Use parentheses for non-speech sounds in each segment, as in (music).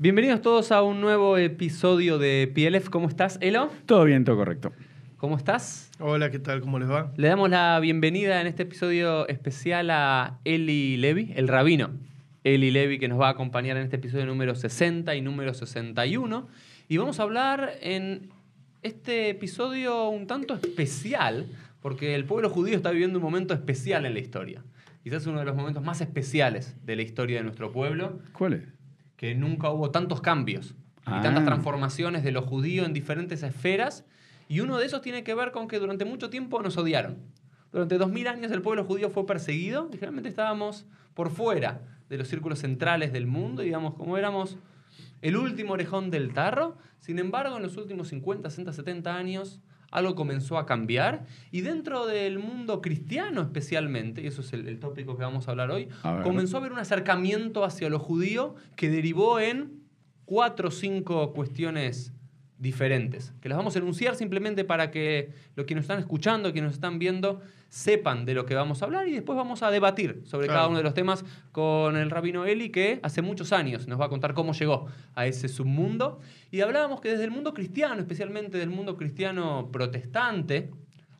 Bienvenidos todos a un nuevo episodio de PLF. ¿Cómo estás, Elo? Todo bien, todo correcto. ¿Cómo estás? Hola, ¿qué tal? ¿Cómo les va? Le damos la bienvenida en este episodio especial a Eli Levy, el rabino. Eli Levy, que nos va a acompañar en este episodio número 60 y número 61. Y vamos a hablar en este episodio un tanto especial, porque el pueblo judío está viviendo un momento especial en la historia. Quizás uno de los momentos más especiales de la historia de nuestro pueblo, ¿Cuál es? Que nunca hubo tantos cambios Ah. y tantas transformaciones de lo judío en diferentes esferas. Y uno de esos tiene que ver con que durante mucho tiempo nos odiaron. Durante dos mil años el pueblo judío fue perseguido y generalmente estábamos por fuera de los círculos centrales del mundo, digamos, como éramos el último orejón del tarro. Sin embargo, en los últimos 50, 60, 70 años algo comenzó a cambiar. Y dentro del mundo cristiano especialmente, y eso es el, el tópico que vamos a hablar hoy, A comenzó a haber un acercamiento hacia lo judío que derivó en cuatro o cinco cuestiones diferentes, que las vamos a enunciar simplemente para que los que nos están escuchando, que nos están viendo, sepan de lo que vamos a hablar y después vamos a debatir sobre Claro. cada uno de los temas con el rabino Eli, que hace muchos años nos va a contar cómo llegó a ese submundo. Y hablábamos que desde el mundo cristiano, especialmente del mundo cristiano protestante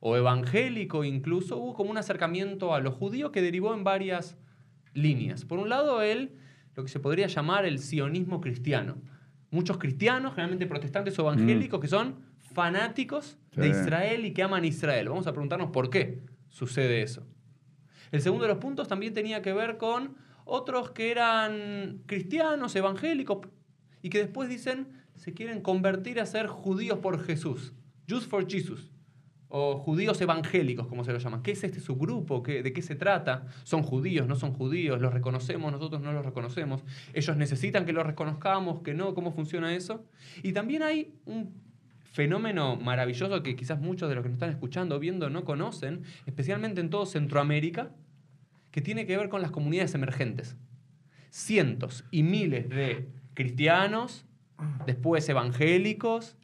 o evangélico incluso, hubo como un acercamiento a lo judío que derivó en varias líneas. Por un lado, el, lo que se podría llamar el sionismo cristiano. Muchos cristianos, generalmente protestantes o evangélicos, que son fanáticos de. Israel y que aman Israel. Vamos a preguntarnos por qué sucede eso. El segundo de los puntos también tenía que ver con otros que eran cristianos, evangélicos, y que después dicen se quieren convertir a ser judíos por Jesús. Jews for Jesus. O judíos evangélicos, como se lo llaman. ¿Qué es este subgrupo? ¿Qué- ¿De qué se trata? ¿Son judíos? ¿No son judíos? ¿Los reconocemos? ¿Nosotros no los reconocemos? ¿Ellos necesitan que los reconozcamos? ¿Que no? ¿Cómo funciona eso? Y también hay un fenómeno maravilloso que quizás muchos de los que nos están escuchando viendo no conocen, especialmente en todo Centroamérica, que tiene que ver con las comunidades emergentes. Cientos y miles de cristianos, después evangélicos,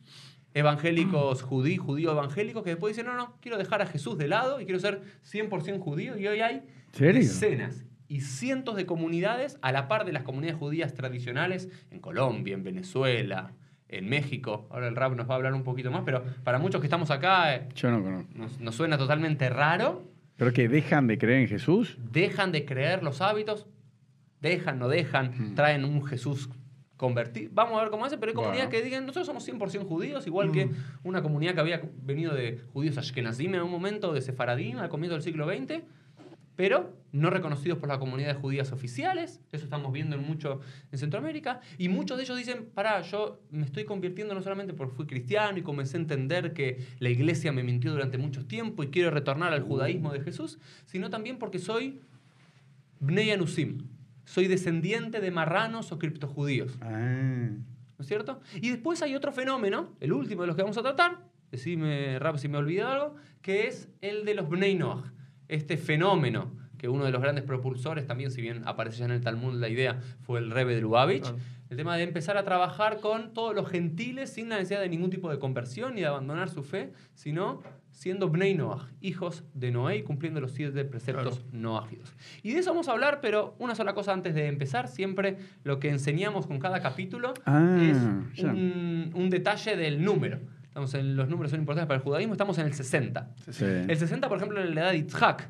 evangélicos judí, judío evangélicos, que después dicen, no, no, quiero dejar a Jesús de lado y quiero ser 100% judío. Y hoy hay ¿Serio? decenas y cientos de comunidades a la par de las comunidades judías tradicionales en Colombia, en Venezuela, en México. Ahora el rap nos va a hablar un poquito más, pero para muchos que estamos acá eh, Yo no conozco. nos, nos suena totalmente raro. ¿Pero que dejan de creer en Jesús? Dejan de creer los hábitos, dejan, no dejan, Mm. traen un Jesús convertido. Vamos a ver cómo hace, pero hay comunidades Bueno. que digan, nosotros somos 100% judíos, igual que una comunidad que había venido de judíos ashkenazim en un momento, de sefaradim al comienzo del siglo XX, pero no reconocidos por las comunidades judías oficiales. Eso estamos viendo en mucho en Centroamérica. Y muchos de ellos dicen, pará, yo me estoy convirtiendo no solamente porque fui cristiano y comencé a entender que la iglesia me mintió durante mucho tiempo y quiero retornar al judaísmo de Jesús, sino también porque soy Bnei Anusim. Soy descendiente de marranos o criptojudíos. Ah. ¿No es cierto? Y después hay otro fenómeno, el último de los que vamos a tratar, decime, Rap, si me olvidé algo, que es el de los Bnei Noach. Este fenómeno, que uno de los grandes propulsores, también si bien aparece ya en el Talmud la idea, fue el Rebbe de Lubavitch, Claro. el tema de empezar a trabajar con todos los gentiles sin la necesidad de ningún tipo de conversión ni de abandonar su fe, sino siendo Bnei Noach, hijos de Noé y cumpliendo los siete preceptos Claro. noágidos. Y de eso vamos a hablar, pero una sola cosa antes de empezar, siempre lo que enseñamos con cada capítulo Ah, es un, un detalle del número. Estamos en, los números son importantes para el judaísmo, estamos en el 60. Sí. El 60, por ejemplo, en la edad de Yitzhak,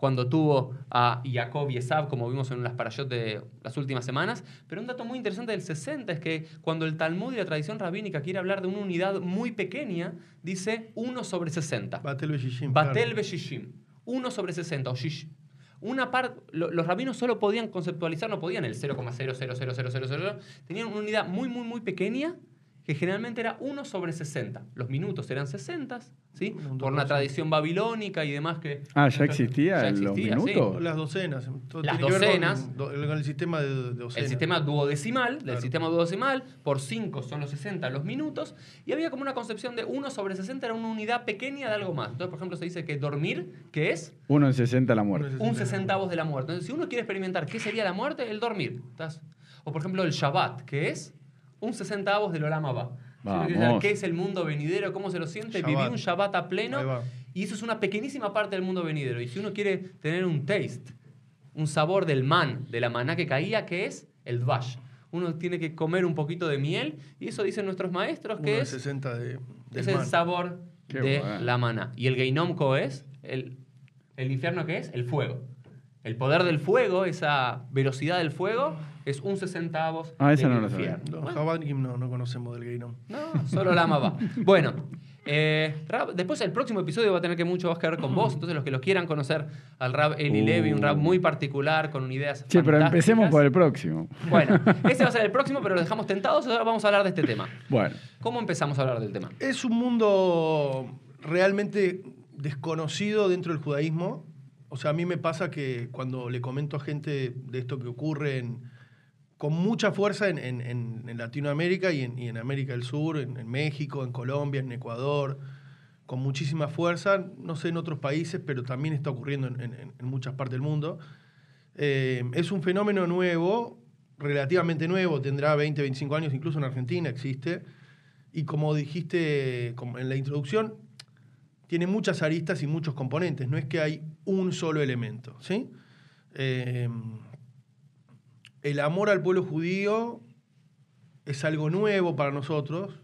cuando tuvo a Jacob y Esab, como vimos en las parashot de las últimas semanas. Pero un dato muy interesante del 60 es que cuando el Talmud y la tradición rabínica quiere hablar de una unidad muy pequeña, dice 1 sobre 60. Batel Beshishim. Batel Beshishim. 1 sobre 60 o shish. Una parte, los rabinos solo podían conceptualizar, no podían el 0,000000, tenían una unidad muy, muy, muy pequeña que generalmente era 1 sobre 60. Los minutos eran 60, ¿sí? Por una 2%. tradición babilónica y demás que... Ah, ¿ya existía Ya los existía, sí. minutos? Las docenas. Todo Las tiene que ver docenas. Con, con el sistema de, docenas. El sistema duodecimal, del Claro. sistema duodecimal, por 5 son los 60 los minutos, y había como una concepción de 1 sobre 60 era una unidad pequeña de algo más. Entonces, por ejemplo, se dice que dormir, que es Uno en 60 la muerte. Un sesentavos de la muerte. Entonces, si uno quiere experimentar qué sería la muerte, el dormir. ¿estás? O, por ejemplo, el Shabbat, que es un sesentavos del Olam Abba. ¿Qué es el mundo venidero? ¿Cómo se lo siente? Shabbat. Vivir un Shabbat a pleno. Y eso es una pequeñísima parte del mundo venidero. Y si uno quiere tener un taste, un sabor del man, de la maná que caía, que es el dvash. uno tiene que comer un poquito de miel, y eso dicen nuestros maestros que es, 60 de, del es el man. sabor Qué de la maná. ¿Y el Geinomco es? El, ¿El infierno qué es? El fuego. El poder del fuego, esa velocidad del fuego, es un sesentavos Ah, esa del no la sabía. infierno. No, no, no conocemos del Geinom. No, solo la va. Bueno, eh, Rab, después el próximo episodio va a tener que mucho que ver con vos. Entonces, los que los quieran conocer al Rab Eli Uh. Levi, un Rab muy particular, con ideas. Sí, pero empecemos por el próximo. Bueno, (laughs) ese va a ser el próximo, pero lo dejamos tentados. Ahora vamos a hablar de este tema. Bueno, ¿Cómo empezamos a hablar del tema? Es un mundo realmente desconocido dentro del judaísmo. O sea, a mí me pasa que cuando le comento a gente de esto que ocurre en- con mucha fuerza en, en- en- Latinoamérica y en, y en América del Sur, en, México, en Colombia, en Ecuador, con muchísima fuerza, no sé en otros países, pero también está ocurriendo en, muchas partes del mundo. Eh, es un fenómeno nuevo, relativamente nuevo, tendrá 20, 25 años, incluso en Argentina existe. Y como dijiste en la introducción, tiene muchas aristas y muchos componentes. No es que hay un solo elemento. ¿sí? Eh, el amor al pueblo judío es algo nuevo para nosotros.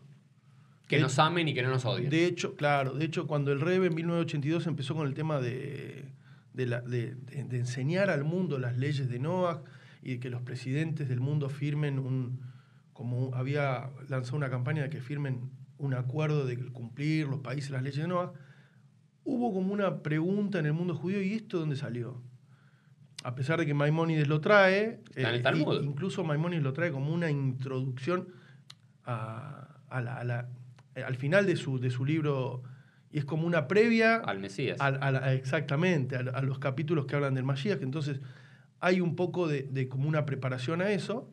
Que De- nos amen y que no nos odien. De hecho, claro, de hecho, cuando el Rebe en 1982 empezó con el tema de, de la- de- de- de enseñar al mundo las leyes de Noah y de que los presidentes del mundo firmen un, como había lanzado una campaña de que firmen un acuerdo de cumplir los países las leyes de Noah, hubo como una pregunta en el mundo judío, ¿y esto dónde salió? A pesar de que Maimónides lo trae, eh, Está en el Talmud. i- incluso Maimónides lo trae como una introducción a, a la- a la- eh, al final de su, de su libro, y es como una previa Al Mesías. a exactamente, a, los capítulos que hablan del Mashiach. Entonces, hay un poco de, de como una preparación a eso.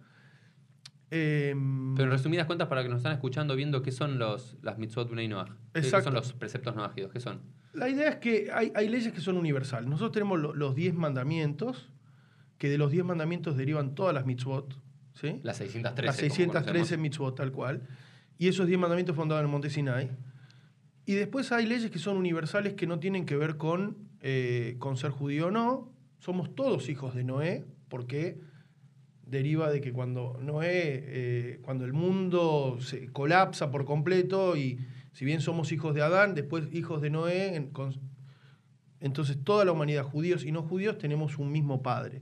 Em, Pero en resumidas cuentas, para que nos están escuchando, viendo qué son los, las mitzvot Bnei Noach. ¿Qué- ¿Qué Exacto. son los preceptos noajidos? ¿Qué son? La idea es que hay, hay leyes que son universales. Nosotros tenemos lo- los 10 mandamientos, que de los 10 mandamientos derivan todas las mitzvot. ¿sí? Las 613. Las como 613 conocemos. mitzvot, tal cual. Y esos 10 mandamientos fueron dados en el Monte Sinai. Y después hay leyes que son universales que no tienen que ver con, eh, con ser judío o no. Somos todos hijos de Noé, porque deriva de que cuando Noé, eh, cuando el mundo se colapsa por completo y si bien somos hijos de Adán, después hijos de Noé, en- con- entonces toda la humanidad, judíos y no judíos, tenemos un mismo padre.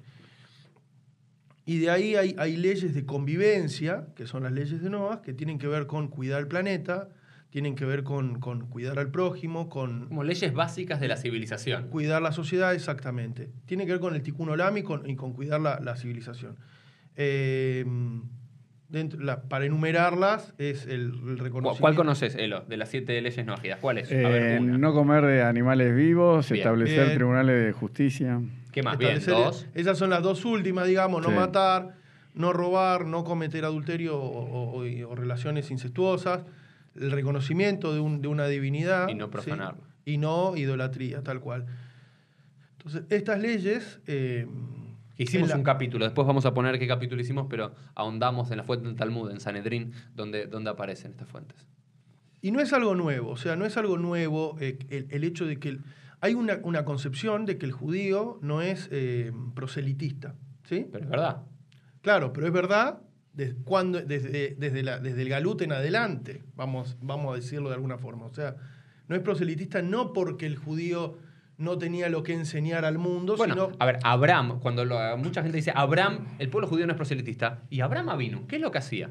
Y de ahí hay, hay leyes de convivencia, que son las leyes de Noah, que tienen que ver con cuidar el planeta, tienen que ver con, con cuidar al prójimo, con Como leyes básicas de la civilización. cuidar la sociedad, exactamente. Tiene que ver con el tikkun olam y con, y con cuidar la, la civilización. Eh, dentro- la- para enumerarlas es el, el ¿Cuál, reconocimiento. cuál conoces, Elo, de las siete leyes noajidas? ¿Cuál es? A eh, una. no comer de animales vivos, Bien. establecer Bien. tribunales de justicia. ¿Qué más? Bien, dos. Esas son las dos últimas, digamos, no Sí. matar, no robar, no cometer adulterio o, o- o relaciones incestuosas, el reconocimiento de, un- de una divinidad. Y no ¿sí? profanarlo. Y no idolatría, tal cual. Entonces, estas leyes... eh, Hicimos la- un capítulo, después vamos a poner qué capítulo hicimos, pero ahondamos en la fuente del Talmud, en Sanedrín, donde, donde aparecen estas fuentes. Y no es algo nuevo, o sea, no es algo nuevo eh, el, el hecho de que... el- hay una, una concepción de que el judío no es eh, proselitista, ¿sí? Pero es verdad. Claro, pero es verdad desde, cuando, desde, desde, la- desde el Galut en adelante, vamos, vamos a decirlo de alguna forma. O sea, no es proselitista no porque el judío no tenía lo que enseñar al mundo, Bueno, sino... a ver, Abraham, cuando lo- mucha gente dice Abraham, el pueblo judío no es proselitista, y Abraham vino, ¿qué es lo que hacía?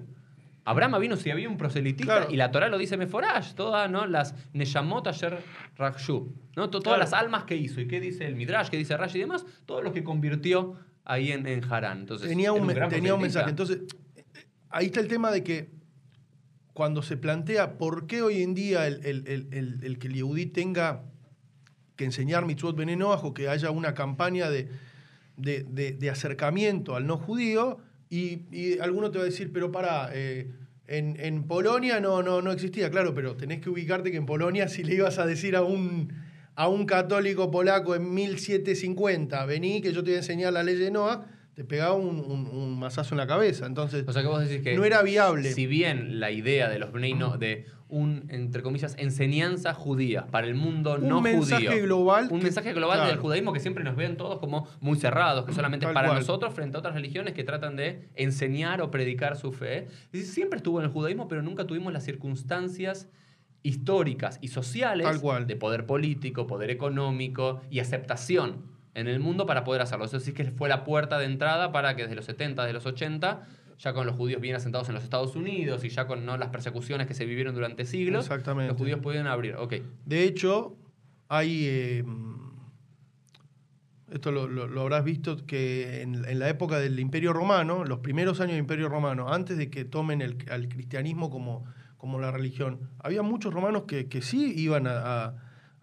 Abraham vino si había un proselitista, Claro. y la Torah lo dice Meforash, todas ¿no? las Neyamot Asher Rakshu, ¿no? To- todas Claro. las almas que hizo, y qué dice el Midrash, qué dice Rashi y demás, todos los que convirtió ahí en, en Harán. Entonces, tenía un, tenía un mensaje. Entonces, eh, ahí está el tema de que cuando se plantea por qué hoy en día el, el- el- el- el que el Yehudí tenga que enseñar mitzvot benenoach o que haya una campaña de, de- de- de acercamiento al no judío, y, y alguno te va a decir, pero para, en, en Polonia no, no, no existía, claro, pero tenés que ubicarte que en Polonia si le ibas a decir a un, a un católico polaco en 1750, vení que yo te voy a enseñar la ley de Noah, te te pegaba un, un, un mazazo en la cabeza. Entonces, O sea que vos decís que no era viable. si bien la idea de los Bnei No- de un, entre comillas, enseñanza judía para el mundo Un no mensaje judío. global Un que- mensaje global claro. del judaísmo que siempre nos ven todos como muy cerrados, que solamente es para cual. nosotros frente a otras religiones que tratan de enseñar o predicar su fe. Siempre estuvo en el judaísmo, pero nunca tuvimos las circunstancias históricas y sociales cual. de poder político, poder económico y aceptación en el mundo para poder hacerlo. Eso sí que fue la puerta de entrada para que desde los 70, desde los 80, ya con los judíos bien asentados en los Estados Unidos y ya con ¿no? las persecuciones que se vivieron durante siglos, Exactamente. los judíos pudieron abrir. Ok, De hecho, hay. eh, esto lo, lo- lo habrás visto que en, en la época del Imperio Romano, los primeros años del Imperio Romano, antes de que tomen el, al cristianismo como, como la religión, había muchos romanos que, que sí iban a, a-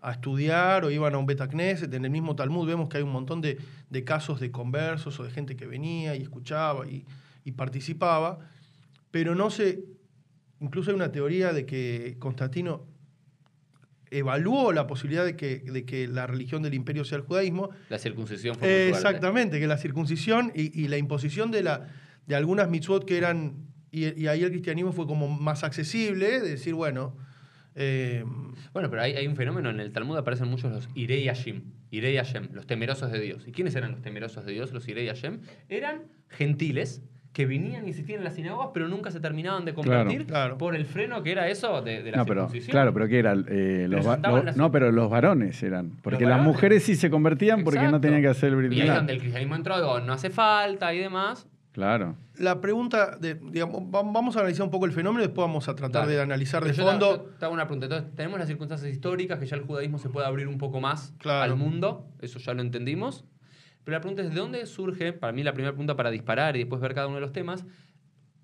a estudiar o iban a un Betacneset. En el mismo Talmud vemos que hay un montón de, de casos de conversos o de gente que venía y escuchaba y, y participaba, pero no se. Incluso hay una teoría de que Constantino evaluó la posibilidad de que, de que la religión del imperio sea el judaísmo. la circuncisión fue fuerte. Exactamente, que la circuncisión y, y la imposición de, la, de algunas mitzvot que eran. Y, y ahí el cristianismo fue como más accesible, de decir, bueno. eh, Bueno, pero hay, hay un fenómeno, en el Talmud aparecen muchos los Irei Hashem, Irei Hashem, los temerosos de Dios. ¿Y quiénes eran los temerosos de Dios, los Irei Hashem? Eran gentiles que venían y existían en las sinagogas, pero nunca se terminaban de convertir Claro. por el freno que era eso de, de la No, pero, circuncisión. claro, pero ¿qué era? Eh, los no, pero los varones eran. Porque las mujeres sí se convertían porque no tenían que hacer el Y ahí donde el cristianismo entró, digo, no hace falta y demás. Claro. la pregunta, de, digamos, va- vamos a analizar un poco el fenómeno y después vamos a tratar de analizar de te- fondo. yo te hago una pregunta. Entonces, tenemos las circunstancias históricas que ya el judaísmo se puede abrir un poco más Claro. al mundo, eso ya lo entendimos. Pero la pregunta es, ¿de dónde surge, para mí la primera pregunta para disparar y después ver cada uno de los temas,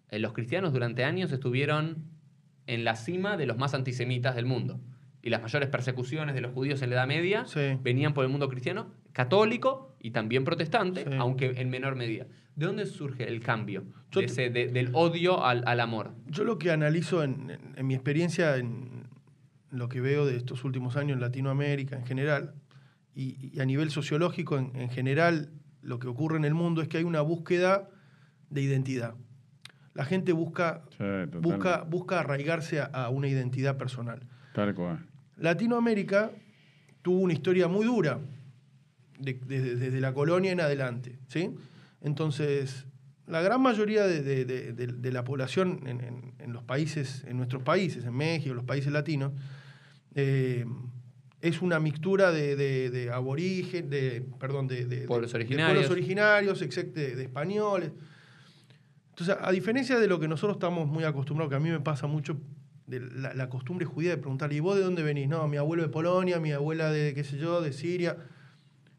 eh, los cristianos durante años estuvieron en la cima de los más antisemitas del mundo. Y las mayores persecuciones de los judíos en la Edad Media Sí. venían por el mundo cristiano, católico y también protestante, Sí. aunque en menor medida. ¿De dónde surge el cambio? Yo de ese- de- del odio al, al amor. Yo lo que analizo en, en- en mi experiencia, en lo que veo de estos últimos años en Latinoamérica en general, y, y a nivel sociológico en, en general, lo que ocurre en el mundo es que hay una búsqueda de identidad. La gente busca, Sí, busca, busca arraigarse a, a una identidad personal. Tal cual. Latinoamérica tuvo una historia muy dura de- desde, desde la colonia en adelante. ¿sí? Entonces, la gran mayoría de, de- de- de- de la población en, en- en los países, en nuestros países, en México, los países latinos, eh, es una mixtura de, de, de aborigen, de, perdón, de, Pueblos originarios. pueblos originarios, de, de españoles. Entonces, a diferencia de lo que nosotros estamos muy acostumbrados, que a mí me pasa mucho de la, la costumbre judía de preguntarle, ¿y vos de dónde venís? No, mi abuelo de Polonia, mi abuela de, qué sé yo, de Siria.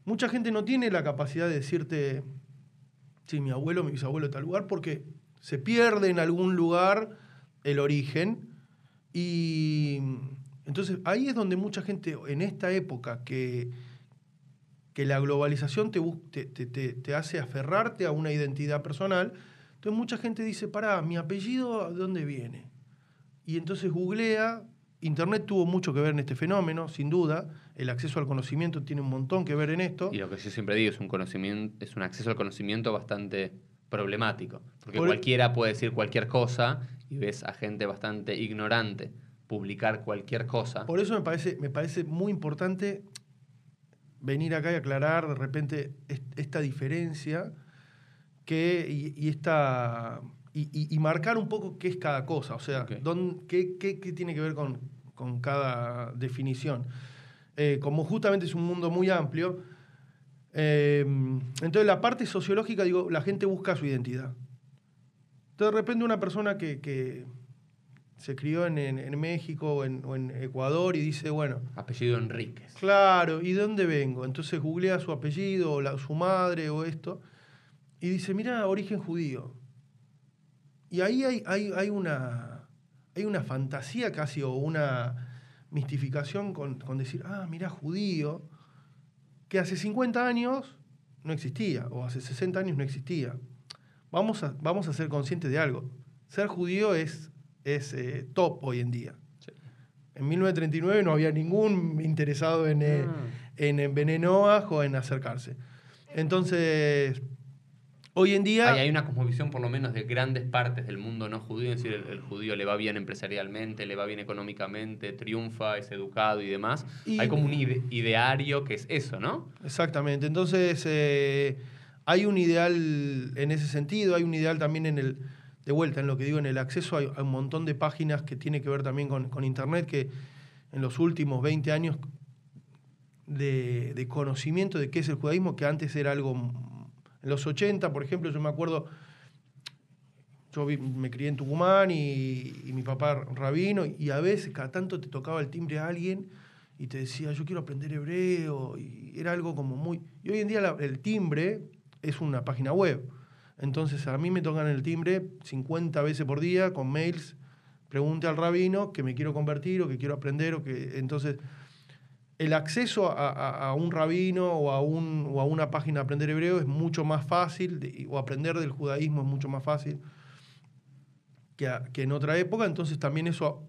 Mucha gente no tiene la capacidad de decirte, sí, mi abuelo, mi bisabuelo de tal lugar, porque se pierde en algún lugar el origen. Y entonces ahí es donde mucha gente, en esta época, que, que la globalización te, te, te- te- te hace aferrarte a una identidad personal, entonces mucha gente dice, pará, mi apellido, ¿de dónde viene? Y entonces googlea, Internet tuvo mucho que ver en este fenómeno, sin duda, el acceso al conocimiento tiene un montón que ver en esto. Y lo que yo siempre digo es un conocimiento, es un acceso al conocimiento bastante problemático. Porque Por- cualquiera puede decir cualquier cosa y ves a gente bastante ignorante publicar cualquier cosa. Por eso me parece, me parece muy importante venir acá y aclarar de repente est- esta diferencia que, y, y esta, y, y- marcar un poco qué es cada cosa, o sea, qué, qué- qué tiene que ver con, con cada definición. Eh, como justamente es un mundo muy amplio, eh, entonces la parte sociológica, digo, la gente busca su identidad. Entonces de repente una persona que, que se crió en, en- en México o en, o en Ecuador y dice, bueno, Apellido Enríquez. claro, ¿y de dónde vengo? Entonces googlea su apellido o la- su madre o esto y dice, mira, origen judío. Y ahí hay, hay, hay una, hay una fantasía casi o una mistificación con, con decir, ah, mira, judío, que hace 50 años no existía o hace 60 años no existía. Vamos a, vamos a ser conscientes de algo. Ser judío es, es eh, top hoy en día. Sí. En 1939 no había ningún interesado en, eh, Ah. en o en acercarse. Entonces, Hoy en día... Hay, hay una cosmovisión, por lo menos, de grandes partes del mundo no judío. Es decir, el, el judío le va bien empresarialmente, le va bien económicamente, triunfa, es educado y demás. Y- Hay como un ide- ideario que es eso, ¿no? Exactamente. Entonces, eh, hay un ideal en ese sentido, hay un ideal también en el, de vuelta, en lo que digo, en el acceso, hay, un montón de páginas que tiene que ver también con, con Internet, que en los últimos 20 años de, de conocimiento de qué es el judaísmo, que antes era algo... En los 80, por ejemplo, yo me acuerdo, yo me crié en Tucumán y, mi papá rabino, y a veces cada tanto te tocaba el timbre a alguien y te decía, yo quiero aprender hebreo, y era algo como muy... Y hoy en día el timbre es una página web. Entonces a mí me tocan el timbre 50 veces por día con mails, pregunte al rabino que me quiero convertir o que quiero aprender, o que... Entonces el acceso a, a- a un rabino o a, un, o a una página de aprender hebreo es mucho más fácil, de- o aprender del judaísmo es mucho más fácil que, que en otra época, entonces también eso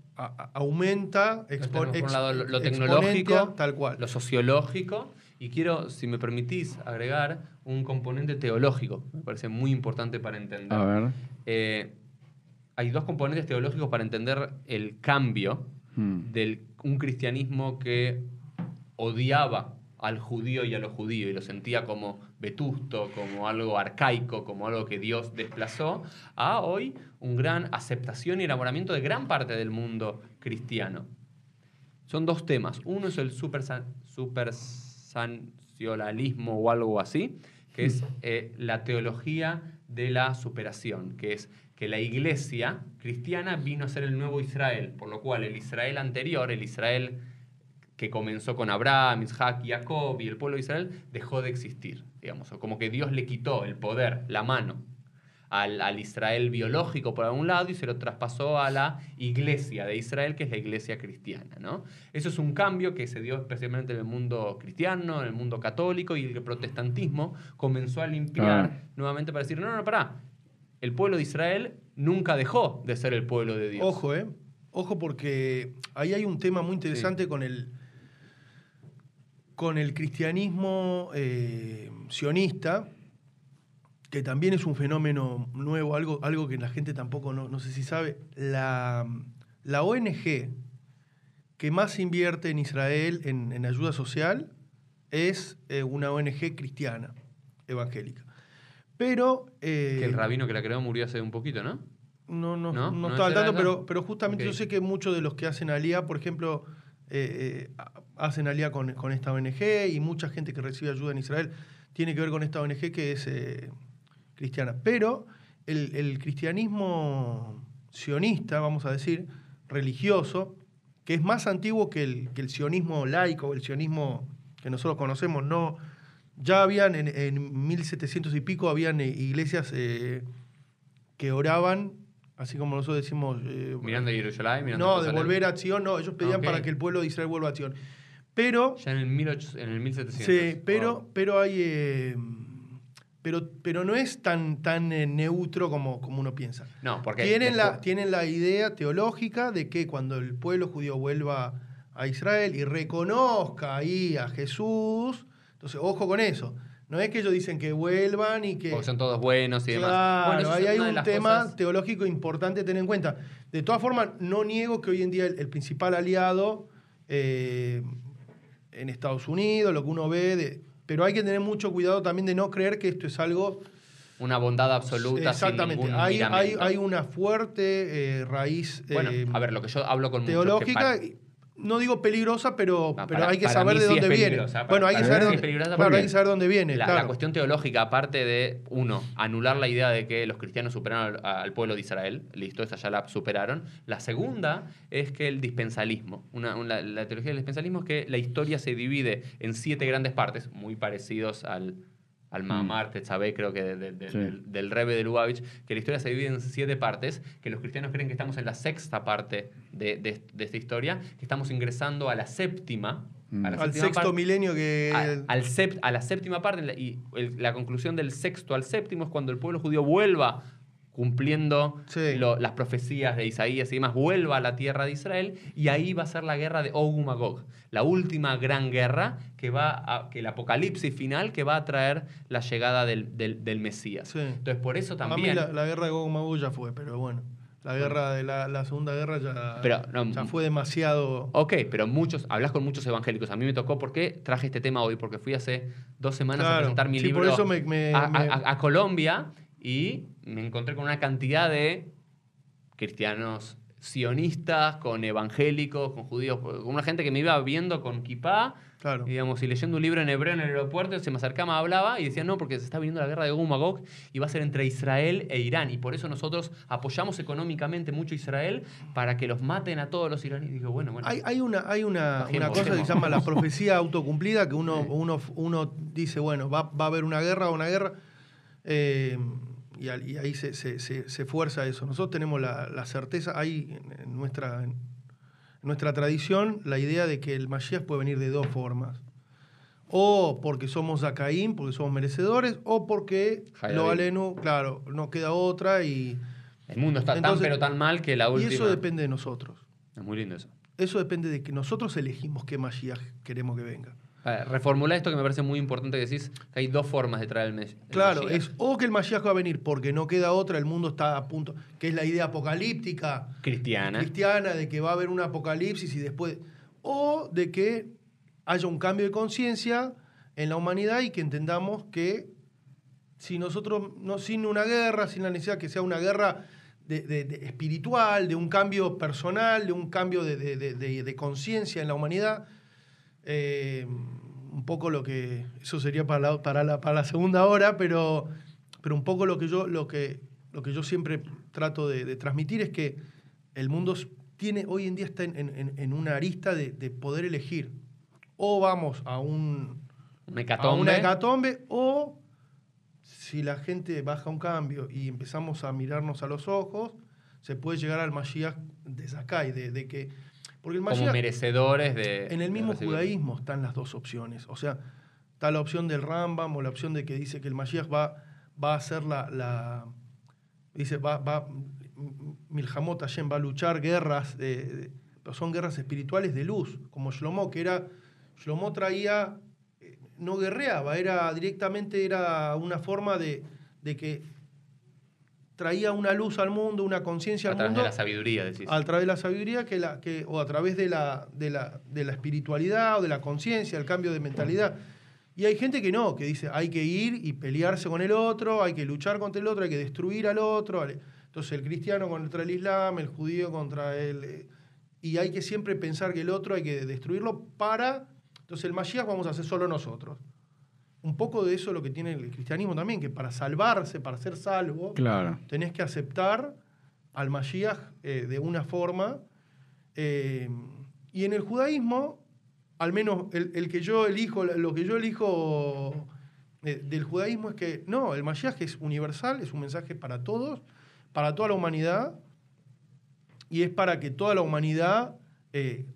aumenta, expo- por un lado lo, lo tecnológico, tal cual. lo sociológico, y quiero, si me permitís, agregar un componente teológico. Me parece muy importante para entender. A ver. Eh, hay dos componentes teológicos para entender el cambio Hmm. de un cristianismo que odiaba al judío y a los judíos y lo sentía como vetusto, como algo arcaico, como algo que Dios desplazó, a hoy un gran aceptación y enamoramiento de gran parte del mundo cristiano. Son dos temas. Uno es el supersan- supersancionalismo o algo así, que es eh, la teología de la superación, que es que la iglesia cristiana vino a ser el nuevo Israel, por lo cual el Israel anterior, el Israel que comenzó con Abraham, Isaac Jacob y el pueblo de Israel, dejó de existir, digamos, o como que Dios le quitó el poder, la mano, al, al Israel biológico por algún lado y se lo traspasó a la iglesia de Israel, que es la iglesia cristiana. ¿no? Eso es un cambio que se dio especialmente en el mundo cristiano, en el mundo católico y el protestantismo comenzó a limpiar Ah. nuevamente para decir, no, no, pará, el pueblo de Israel nunca dejó de ser el pueblo de Dios. Ojo, ¿eh? Ojo porque ahí hay un tema muy interesante con el con el cristianismo eh, sionista, que también es un fenómeno nuevo, algo, algo que la gente tampoco no, no sé si sabe. La, la ONG que más invierte en Israel en, en ayuda social es eh, una ONG cristiana, evangélica. Pero... eh, Que el rabino que la creó murió hace un poquito, ¿no? no, no, ¿No? no, ¿No estaba al tanto, pero, pero justamente yo sé que muchos de los que hacen alía, por ejemplo, eh, hacen alía con, con esta ONG y mucha gente que recibe ayuda en Israel tiene que ver con esta ONG que es cristiana. Pero el, el cristianismo sionista, vamos a decir, religioso, que es más antiguo que el, que el sionismo laico, el sionismo que nosotros conocemos, no... Ya habían en, en 1700 y pico, habían eh, iglesias eh, que oraban, así como nosotros decimos... eh, Mirando a Jerusalén, mirando no, a de volver a Sion, no, ellos pedían para que el pueblo de Israel vuelva a Sion. Pero, Ya en el, 1800, en el 1700. sí, pero, Wow. pero hay... eh, pero, pero no es tan, tan eh, neutro como, como uno piensa. No, porque. Tienen la, tienen la idea teológica de que cuando el pueblo judío vuelva a Israel y reconozca ahí a Jesús, entonces ojo con eso. No es que ellos dicen que vuelvan y que... Porque son todos buenos y demás. Claro, Bueno, ahí hay un tema cosas- teológico importante a tener en cuenta. De todas formas, no niego que hoy en día el, el principal aliado eh, en Estados Unidos, lo que uno ve, de- pero hay que tener mucho cuidado también de no creer que esto es algo... Una bondad absoluta. Exactamente, Sin hay, hay, una fuerte eh, raíz Bueno, eh, a ver, lo que yo hablo con muchos que teológica, y- no digo peligrosa, pero, No, pero hay que saber de dónde viene. Bueno, hay que saber dónde, viene. La, claro. la cuestión teológica, aparte de, uno, anular la idea de que los cristianos superaron al, al pueblo de Israel, listo, esa ya la superaron. La segunda es que el dispensalismo, una, una- la teología del dispensalismo es que la historia se divide en siete grandes partes, muy parecidos al, al Mahamar, Tetzabé, creo que de- de- de- Sí. del, del Rebbe de Lubavitch, que la historia se divide en siete partes, que los cristianos creen que estamos en la sexta parte de, de- de esta historia, que estamos ingresando a la séptima. Mm. a la Al séptima sexto parte- milenio que... a, al sept- a la séptima parte y el- la conclusión del sexto al séptimo es cuando el pueblo judío vuelva cumpliendo Sí. lo- las profecías de Isaías y demás, vuelva a la tierra de Israel y ahí va a ser la guerra de Og y Magog, la última gran guerra que va a, que el apocalipsis final que va a traer la llegada del, del- del Mesías. Sí. Entonces por eso también... la, la guerra de Gog y Magog ya fue, pero bueno. La guerra de la, la Segunda Guerra ya, Pero, no, ya fue demasiado. Ok, pero muchos, hablas con muchos evangélicos. A mí me tocó, ¿por qué traje este tema hoy? Porque fui hace dos semanas a presentar mi sí, libro por eso me- me- a, a- me- a- a Colombia y me encontré con una cantidad de cristianos sionistas, con evangélicos, con judíos, con una gente que me iba viendo con kipá, Claro. digamos, y leyendo un libro en hebreo en el aeropuerto, se me acercaba, hablaba y decía, no, porque se está viniendo la guerra de Gog y Magog y va a ser entre Israel e Irán. Y por eso nosotros apoyamos económicamente mucho a Israel para que los maten a todos los iraníes. Y digo, bueno, bueno. Hay, hay una, hay una, Bajemos, una cosa que se llama la profecía (laughs) autocumplida, que uno, uno, uno dice, bueno, va, va a haber una guerra, una guerra, eh, y, y ahí se, se- se- se fuerza eso. Nosotros tenemos la, la certeza, hay en, nuestra, en nuestra tradición la idea de que el Mashiach puede venir de dos formas. O porque somos Zacaín, porque somos merecedores, o porque Jai lo alenu, claro, no queda otra y, El mundo está Entonces- tan pero tan mal que la y última... eso depende de nosotros. Es muy lindo eso. Eso depende de que nosotros elegimos qué Mashiach queremos que venga. Ver, reformula esto que me parece muy importante que decís que hay dos formas de traer el, mes, el Claro, Mashiach. es o que el Mashiach va a venir porque no queda otra, el mundo está a punto, que es la idea apocalíptica cristiana. cristiana de que va a haber un apocalipsis y después, o de que haya un cambio de conciencia en la humanidad y que entendamos que si nosotros, no, sin una guerra, sin la necesidad que sea una guerra de- de- de espiritual, de un cambio personal, de un cambio de, de- de- de- de conciencia en la humanidad, eh, un poco lo que, eso sería para la, para la, para la segunda hora, pero, pero un poco lo que yo, lo que, lo que yo siempre trato de, de transmitir es que el mundo tiene, hoy en día está en, en- en una arista de, de poder elegir. O vamos a un, Un a hecatombe. una hecatombe, o si la gente baja un cambio y empezamos a mirarnos a los ojos, se puede llegar al Mashiach de Zakai, de, de que... Porque el como Mashiach, merecedores de... en el mismo judaísmo están las dos opciones. O sea, está la opción del Rambam o la opción de que dice que el Mashiach va, va a ser la, la- dice, va, va, Milhamot Hashem va a luchar guerras, de- son guerras espirituales de luz, como Shlomo, que era, Shlomo traía, eh, no guerreaba, era directamente, era una forma de, de que traía una luz al mundo, una conciencia A al través mundo de la sabiduría, decís. a través de la sabiduría que la, que, o a través de la, de la, de la espiritualidad o de la conciencia, el cambio de mentalidad. Y hay gente que no, que dice hay que ir y pelearse con el otro, hay que luchar contra el otro, hay que destruir al otro. Entonces el cristiano contra el islam, el judío contra el... eh, Y hay que siempre pensar que el otro hay que destruirlo para... Entonces el Mashiach vamos a hacer solo nosotros. Un poco de eso es lo que tiene el cristianismo también, que para salvarse, para ser salvo, Claro. tenés que aceptar al Mashiach eh, de una forma. eh, y en el judaísmo, al menos el, el que yo elijo, lo que yo elijo eh, del judaísmo es que no, el Mashiach es universal, es un mensaje para todos, para toda la humanidad, y es para que toda la humanidad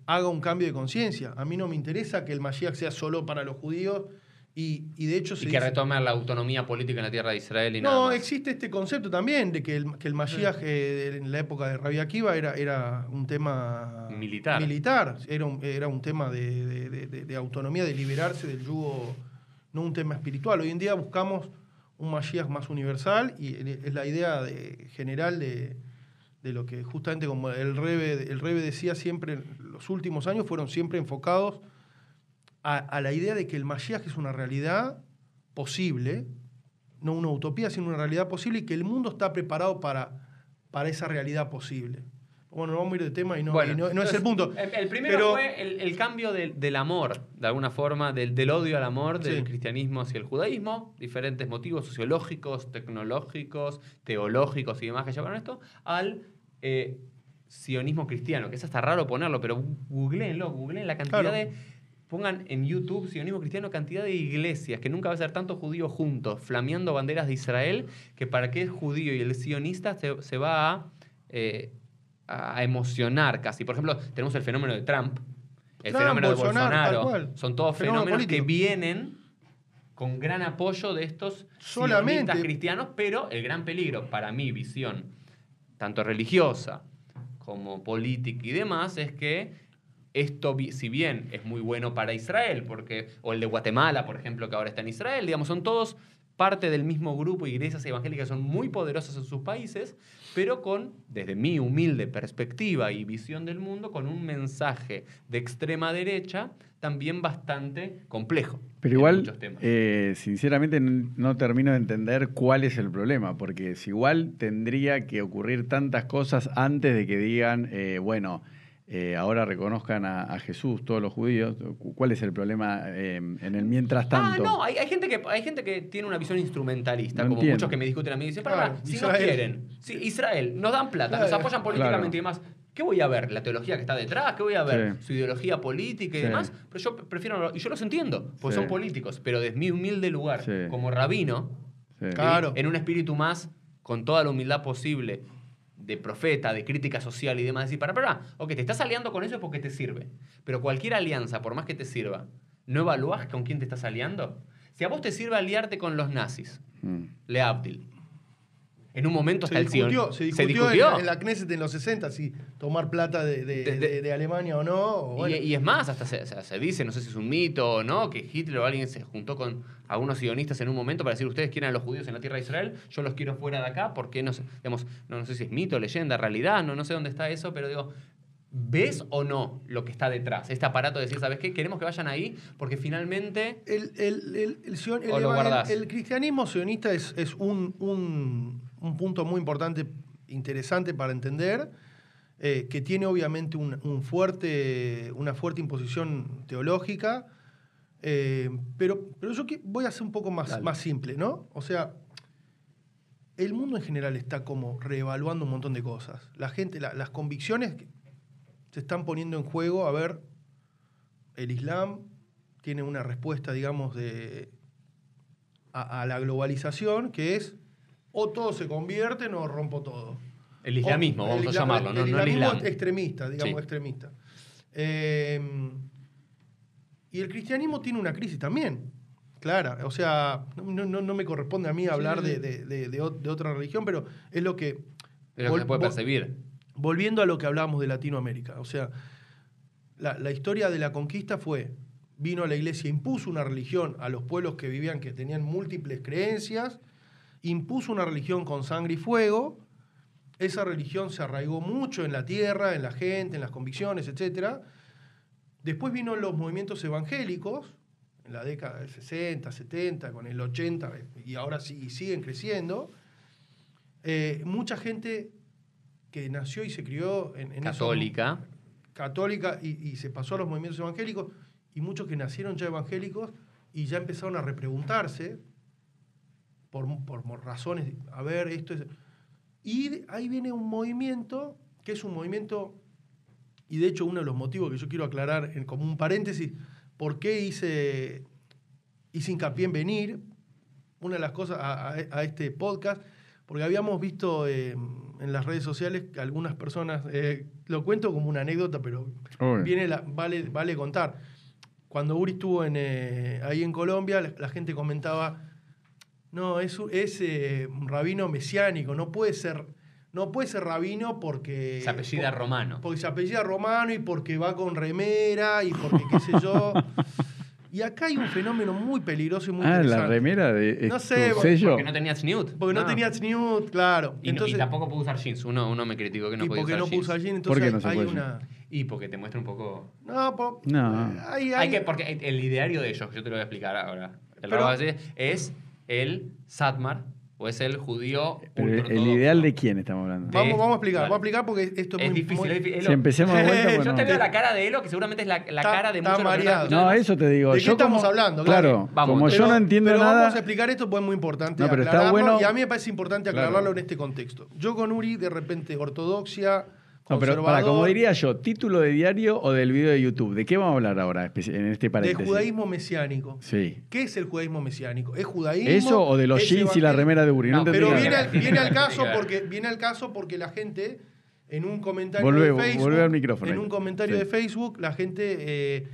haga un cambio de conciencia. A mí no me interesa que el Mashiach sea solo para los judíos, y, y de hecho y se que dice- retome la autonomía política en la tierra de Israel y nada no, más. existe este concepto también de que el, que el Mashiach eh, en la época de Rabbi Akiva era, era un tema Militar. militar. Era, un, era un tema de, de- de- de- autonomía, de liberarse del yugo, no un tema espiritual. Hoy en día buscamos un Mashiach más universal y es la idea de- general de, de lo que justamente como el Rebe, el Rebe decía siempre, los últimos años fueron siempre enfocados a, a la idea de que el Mashiach es una realidad posible, no una utopía, sino una realidad posible y que el mundo está preparado para, para esa realidad posible. Bueno, no vamos a ir de tema y no, Bueno, y no, no es el punto. El, el primero Pero- fue el, el cambio del, del amor, de alguna forma, del, del odio al amor del Sí. cristianismo hacia el judaísmo, diferentes motivos sociológicos, tecnológicos, teológicos y demás que llevaron esto, al eh, sionismo cristiano, que es hasta raro ponerlo, pero googleenlo, googleen la cantidad Claro. de... Pongan en YouTube sionismo cristiano cantidad de iglesias, que nunca va a ser tanto judío juntos, flameando banderas de Israel, que para que el judío y el sionista se, se va a, eh, a emocionar casi. Por ejemplo, tenemos el fenómeno de Trump, el Trump, fenómeno de Bolsonaro. Son todos Fenómeno fenómenos que vienen con gran apoyo de estos Solamente. sionistas cristianos, pero el gran peligro para mi visión, tanto religiosa como política y demás, es que esto, si bien es muy bueno para Israel, porque, o el de Guatemala, por ejemplo, que ahora está en Israel, digamos, son todos parte del mismo grupo, iglesias evangélicas son muy poderosas en sus países, pero con, desde mi humilde perspectiva y visión del mundo, con un mensaje de extrema derecha también bastante complejo. Pero igual, eh, sinceramente, no termino de entender cuál es el problema, porque si igual tendría que ocurrir tantas cosas antes de que digan, eh, bueno, eh, ahora reconozcan a, a Jesús, todos los judíos, cu- ¿cuál es el problema eh, en el mientras Ah, tanto? no, hay, hay gente que, hay gente que tiene una visión instrumentalista, No como entiendo. muchos que me discuten a mí. Dicen, para, Claro, si Israel. no quieren, si Israel, nos dan plata, nos apoyan políticamente y demás, ¿qué voy a ver? ¿La teología que está detrás? ¿Qué voy a ver? Sí. ¿Su ideología política y Sí. demás? Pero yo prefiero, y yo los entiendo, porque Sí. son políticos, pero desde mi humilde lugar, Sí. como rabino, Sí. ¿sí? Claro. en un espíritu más, con toda la humildad posible, de profeta, de crítica social y demás, decir, para, para, ok, te estás aliando con eso es porque te sirve. Pero cualquier alianza, por más que te sirva, ¿no evalúas con quién te estás aliando? Si a vos te sirve aliarte con los nazis, Mm. En un momento Se hasta el discutió, Sion. se discutió, En, en la Knesset en los 60 si tomar plata de, de- Alemania o no. o bueno. Y, y es más, hasta se, se- se dice, no sé si es un mito o no, que Hitler o alguien se juntó con algunos sionistas en un momento para decir, ustedes quieren a los judíos en la tierra de Israel, yo los quiero fuera de acá, porque no sé, digamos, no, no sé si es mito, leyenda, realidad, no, no sé dónde está eso, pero digo, ¿ves o no lo que está detrás? Este aparato de decir, ¿sabes qué? Queremos que vayan ahí, porque finalmente... El, el- el- el el cristianismo sionista es, es un, un- un punto muy importante, interesante para entender, eh, que tiene obviamente un, un fuerte, una fuerte imposición teológica, eh, pero, pero yo voy a ser un poco más, Dale. más simple, ¿no? O sea, el mundo en general está como reevaluando un montón de cosas. La gente, la- las convicciones se están poniendo en juego, a ver, el Islam tiene una respuesta, digamos, de, a, a la globalización, que es o todo se convierte o rompo todo. El islamismo, O- vamos el a llamarlo, no, el no el islamismo islam. extremista, digamos, Sí. extremista. Eh, y el cristianismo tiene una crisis también, clara. O sea, no, no- no me corresponde a mí hablar sí, de, de- de- de ot- de otra religión, pero es lo que... Es lo que vol- se puede percibir. Volviendo a lo que hablábamos de Latinoamérica, o sea, la, la historia de la conquista fue, vino a la iglesia, impuso una religión a los pueblos que vivían, que tenían múltiples creencias, impuso una religión con sangre y fuego, esa religión se arraigó mucho en la tierra, en la gente, en las convicciones, etc. Después vino los movimientos evangélicos, en la década del 60, 70, con el 80, y ahora sí, siguen creciendo. Eh, mucha gente que nació y se crió en, en Católica. católica y, y se pasó a los movimientos evangélicos, y muchos que nacieron ya evangélicos y ya empezaron a repreguntarse por, por- razones, a ver, esto es... Y ahí viene un movimiento, que es un movimiento, y de hecho uno de los motivos que yo quiero aclarar en, como un paréntesis, por qué hice, hice hincapié en venir, una de las cosas a, a- a este podcast, porque habíamos visto eh, en las redes sociales que algunas personas, eh, lo cuento como una anécdota, pero viene la- vale, vale contar. Cuando Uri estuvo en, eh, ahí en Colombia, la, la gente comentaba, no, es, un- es eh, un rabino mesiánico, no puede ser, no puede ser rabino porque... Se apellida por- Romano. Porque se apellida Romano y porque va con remera y porque qué sé yo. Y acá hay un fenómeno muy peligroso y muy Ah, interesante. la remera de No es sé, tu porque- sello. Porque no tenía Snoot. Porque no Ah. tenía Tzniut, claro. Y, no- y entonces, tampoco pudo usar jeans. Uno, uno me criticó que no y podía porque usar no jeans. puso allí, ¿Por entonces qué hay, no hay una... Y porque te muestra un poco... No, po- No. Hay, Hay hay- que, porque el ideario de ellos, yo te lo voy a explicar ahora. El Pero- es el Satmar, o es el judío Pero el, ideal de quién estamos hablando. de- Vamos, vamos a explicar, Dale. vamos a explicar porque esto es, Es muy, difícil, muy- es difícil. Si empecemos vuelta, (laughs) Yo te veo la cara de Elo, que seguramente es la, la Está- cara de está muchos están No, eso te digo. ¿De qué yo estamos como- hablando? Claro, Claro. Vamos. como yo no entiendo pero nada. Vamos a explicar esto porque es muy importante. No, pero está aclararlo, bueno- Y a mí me parece importante Claro. aclararlo en este contexto. Yo con Uri, de repente, ortodoxia, No, pero para, como diría yo, título de diario o del video de YouTube. ¿De qué vamos a hablar ahora en este de paréntesis? judaísmo mesiánico. Sí. ¿Qué es el judaísmo mesiánico? ¿Es judaísmo? ¿Eso o de los ¿Es jeans y la remera de Uri? No, No, Pero viene al, viene caso porque viene al caso porque la gente en un comentario de Facebook volvé al micrófono en ahí. un comentario Sí. de Facebook la gente eh,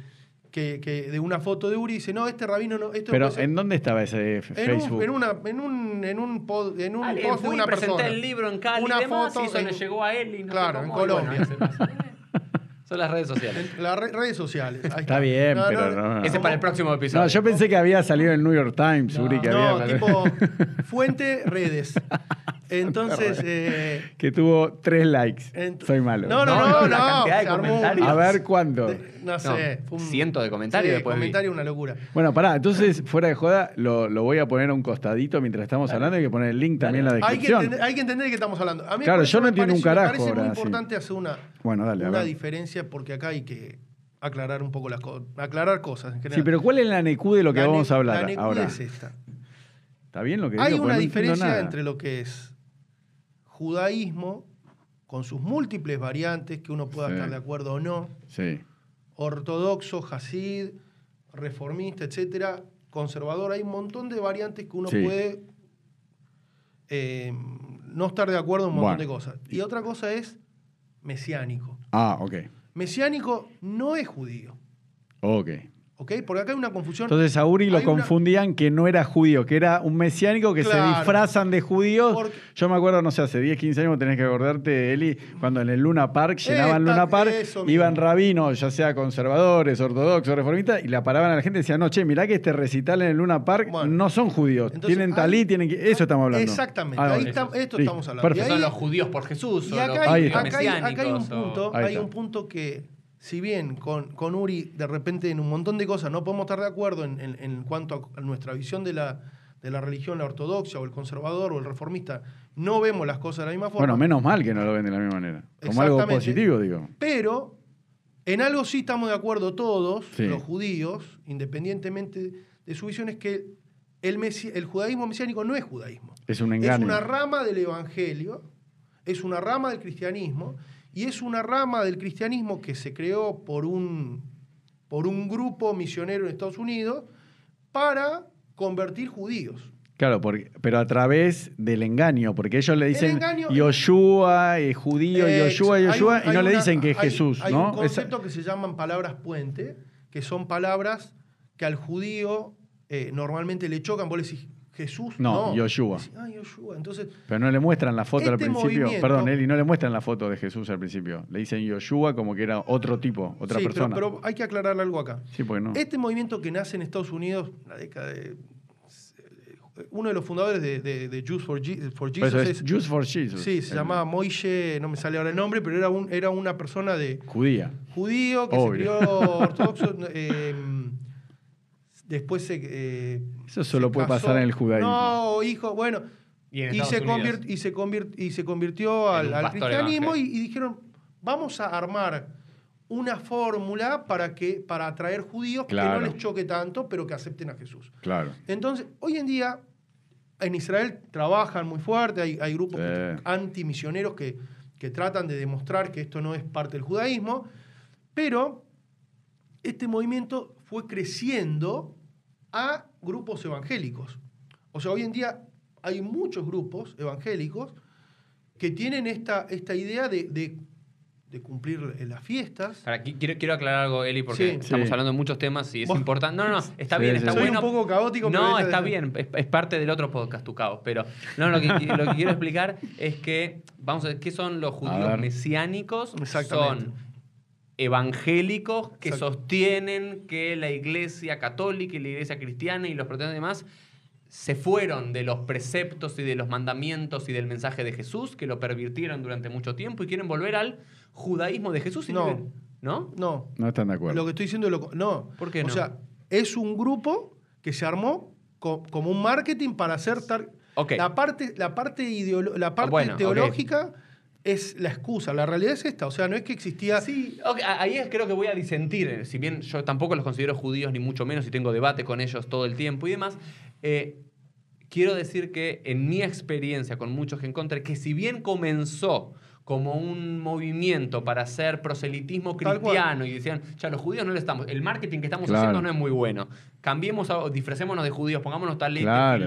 que, que de una foto de Uri dice, no, este rabino no, esto Pero ¿en dónde estaba ese f- en un, Facebook? en, una, en un, en un, pod- en un post de una presenté persona. el libro en Cali Una y demás, foto y eso en- le llegó a él y no Claro, en bueno, Colombia. pasa. Son las redes sociales. (laughs) Las re- redes sociales. ahí Está bien, pero no. Ese es para el próximo episodio. No, yo pensé que había salido en el New York Times, No. Uri, que No, había tipo (laughs) fuente redes. (laughs) Entonces, eh, que tuvo tres likes. ent- Soy malo. No, no, No, no, no, la no. cantidad de comentarios. A ver cuándo. de- no sé. No, un- cientos de comentarios Sí, después vi. una locura. Bueno, pará, entonces, fuera de joda, lo, lo voy a poner a un costadito mientras estamos hablando hay que poner el link también en la Hay que, descripción. entender, hay que entender de qué estamos hablando. A mí Claro, yo no entiendo un carajo Me parece muy sí. importante hacer una, Bueno, dale, a una ver. diferencia porque acá hay que aclarar un poco las cosas. Aclarar cosas en general. Sí, pero ¿cuál es la NQ de lo que La vamos a hablar la ahora? es esta. ¿Está bien lo que Hay digo? Una no diferencia entre lo que es judaísmo, con sus múltiples variantes, que uno pueda Sí. estar de acuerdo o no, Sí, ortodoxo, hasid, reformista, etcétera, conservador, hay un montón de variantes que uno Sí. puede eh, no estar de acuerdo en un montón Bueno. de cosas. Y otra cosa es mesiánico. Ah, ok. Mesiánico no es judío, Ok. ¿Ok? Porque acá hay una confusión. Entonces a Uri lo Hay una- confundían que no era judío, que era un mesiánico que se disfrazan de judíos. Porque- Yo me acuerdo, no sé, hace 10, 15 años tenés que acordarte, Eli, cuando en el Luna Park llenaban Esta- Luna Park, iban rabinos, ya sea conservadores, ortodoxos, reformistas, y la paraban a la gente y decían, no, che, mirá que este recital en el Luna Park Bueno. no son judíos, Entonces, tienen ahí- talí, tienen que... Eso estamos hablando. Exactamente, Ah, ahí está- esto estamos hablando. perfecto. Y Son ahí- los judíos por Jesús. Y o acá los hay, acá hay- acá hay un punto, hay un punto que, si bien con, con Uri de repente en un montón de cosas no podemos estar de acuerdo en, en- en cuanto a nuestra visión de la, de la religión, la ortodoxia o el conservador o el reformista, no vemos las cosas de la misma forma. Bueno, menos mal que no lo ven de la misma manera. Como algo positivo, digo. Pero en algo sí estamos de acuerdo todos, Sí. los judíos, independientemente de su visión, es que el, mesi- el judaísmo mesiánico no es judaísmo. Es un Es engaño. una rama del evangelio, es una rama del cristianismo, y es una rama del cristianismo que se creó por un, por un grupo misionero en Estados Unidos para convertir judíos. Claro, porque, pero a través del engaño, porque ellos le dicen engaño- Yoshua, es judío, Eh, Yoshua, un- Yoshua, y no le dicen que es hay- Jesús, hay ¿no? un concepto que se llaman palabras puente, que son palabras que al judío eh, normalmente le chocan. Vos le decís Jesús. No, No, Yoshua. Ah, Yoshua. Entonces, Pero no le muestran la foto al Este principio. movimiento- Perdón, Eli, no le muestran la foto de Jesús al principio. Le dicen Yoshua como que era otro tipo, otra sí, pero- persona. Pero, hay que aclarar algo acá. sí, porque no. Este movimiento que nace en Estados Unidos, la década de. Uno de los fundadores de, de- de Jews for, Je- for Por eso Jesus es es- Jews for Jesus. Sí, se El- llamaba Moishe, no me sale ahora el nombre, pero era, un, era una persona de Judía. judío que Obvio. se crió ortodoxo. (laughs) eh, después se. eh, Eso solo se puede casó. pasar en el judaísmo. No, hijo, bueno. Y se, Unidos. convirt- y, se convirt- y se convirtió al, cristianismo y, dijeron, vamos a armar una fórmula para, que, para atraer judíos Claro. que no les choque tanto, pero que acepten a Jesús. Claro. Entonces, hoy en día, en Israel trabajan muy fuerte, hay, hay grupos Sí. antimisioneros que, que tratan de demostrar que esto no es parte del judaísmo, pero este movimiento fue creciendo a grupos evangélicos. O sea, hoy en día hay muchos grupos evangélicos que tienen esta, esta idea de, de- de cumplir las fiestas. Para, qui- quiero, quiero aclarar algo, Eli, porque Sí. estamos Sí. hablando de muchos temas y es Vos- importante. No, no, no, está Sí, bien, sí, está sí. Soy bueno. un poco caótico, pero No, está bien, es, es parte del otro podcast, tu caos. Pero no, lo que, lo que quiero explicar es que, vamos a ver, ¿qué son los judíos mesiánicos? Exactamente. Son evangélicos que Exacto. sostienen que la iglesia católica y la iglesia cristiana y los protestantes y demás se fueron de los preceptos y de los mandamientos y del mensaje de Jesús, que lo pervirtieron durante mucho tiempo y quieren volver al judaísmo de Jesús. y No. viven- ¿No? No, No están de acuerdo. Lo que estoy diciendo es lo no. ¿Por qué O no? sea, es un grupo que se armó co- como un marketing para hacer tar- la parte la parte ideolo- la parte bueno, teológica es la excusa. La realidad es esta, o sea, no es que existía Sí, ahí es- creo que voy a disentir, eh, si bien yo tampoco los considero judíos, ni mucho menos, y tengo debate con ellos todo el tiempo y demás, eh, quiero decir que en mi experiencia con muchos que encontré, que si bien comenzó como un movimiento para hacer proselitismo cristiano y decían, ya los judíos no le estamos, el marketing que estamos Claro. haciendo no es muy bueno. Cambiemos, a- disfracémonos de judíos, pongámonos talit, Claro.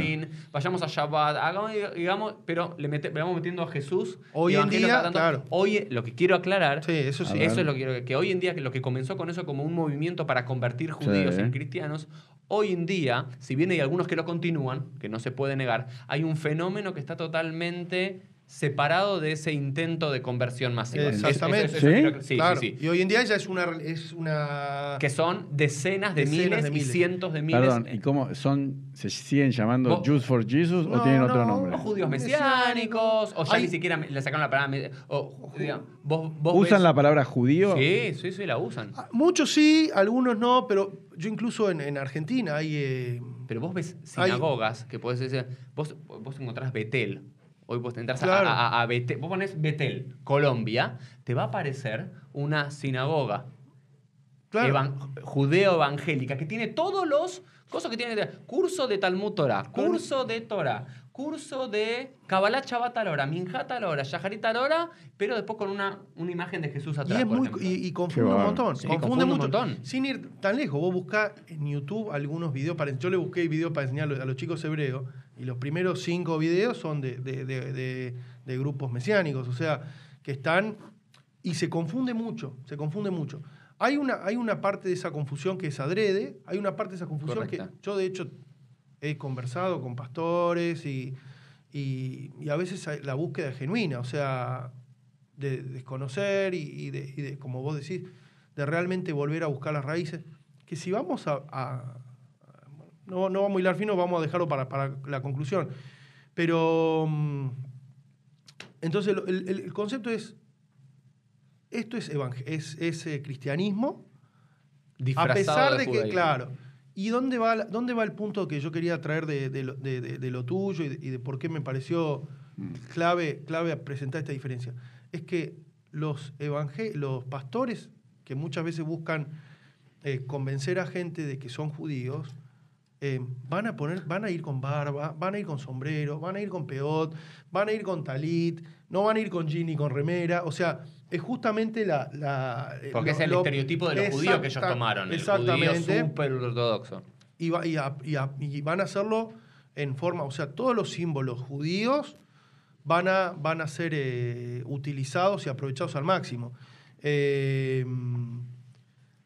vayamos a Shabbat, hagamos, digamos, pero le, mete- le vamos metiendo a Jesús. Hoy en día, claro. Hoy, lo que quiero aclarar Sí, eso sí. Es lo que quiero que hoy en día, que lo que comenzó con eso como un movimiento para convertir judíos Sí. en cristianos, hoy en día, si bien hay algunos que lo continúan, que no se puede negar, hay un fenómeno que está totalmente separado de ese intento de conversión masiva. Exactamente. Eso- eso- eso ¿Sí? sí, claro. sí, sí. Y hoy en día ya es una. Es una Que son decenas de Decenas miles, de miles. y cientos de miles. Perdón, ¿y cómo son? ¿Se siguen llamando Vos- Jews for Jesus o No, tienen otro no, nombre? o judíos Mesiánicos. o ya Hay- ni siquiera le sacaron la palabra. O, digamos, vos, vos ¿Usan ves- la palabra judío? Sí, sí, sí, la usan. Ah, Muchos sí, algunos no, pero yo incluso en, en Argentina hay. eh, Pero vos ves Hay- sinagogas que podés decir, vos, vos encontrás Betel. Hoy vos entras a- Claro. a, a, a Betel, vos pones Betel, Colombia, te va a aparecer una sinagoga claro. evan- judeo-evangélica que tiene todos los cosas que tiene curso de Talmud Torah, curso de Torah, curso de Kabbalah Shabbat la hora, Minjat a la hora, pero después con una, una imagen de Jesús Y atrás. es por muy y, y confunde un montón. Sí, confunde, confunde un mucho. montón. Sin ir tan lejos, vos buscás en YouTube algunos videos. Para, yo le busqué videos para enseñar a los chicos hebreos y los primeros cinco videos son de, de- de- de- de grupos mesiánicos, o sea, que están y se confunde mucho, se confunde mucho. Hay una, hay una parte de esa confusión que es adrede, hay una parte de esa confusión Correcta. que yo de hecho he conversado con pastores y, y- y a veces la búsqueda es genuina, o sea, de desconocer y, y de, y de, como vos decís, de realmente volver a buscar las raíces, que si vamos a... a- no, no vamos a hilar fino, vamos a dejarlo para, para la conclusión. Pero, mm, entonces, el, el- concepto es, esto es, es, es, eh, cristianismo, a pesar de, que, judaísmo. claro. ¿Y dónde va, dónde va el punto que yo quería traer de, de lo, de- de- de lo tuyo y de, y de por qué me pareció clave, clave a presentar esta diferencia? Es que los, evangel los pastores que muchas veces buscan eh, convencer a gente de que son judíos, eh, van, a poner, van a ir con barba, van a ir con sombrero, van a ir con peot, van a ir con talit, no van a ir con jean ni con remera. O sea, es justamente la... la eh, Porque lo- es el lo- estereotipo de los judíos que ellos tomaron. El judío Exactamente. súper ortodoxo. Y, va- y a- y a- y van a hacerlo en forma, o sea, todos los símbolos judíos van a, van a ser eh, utilizados y aprovechados al máximo. Eh,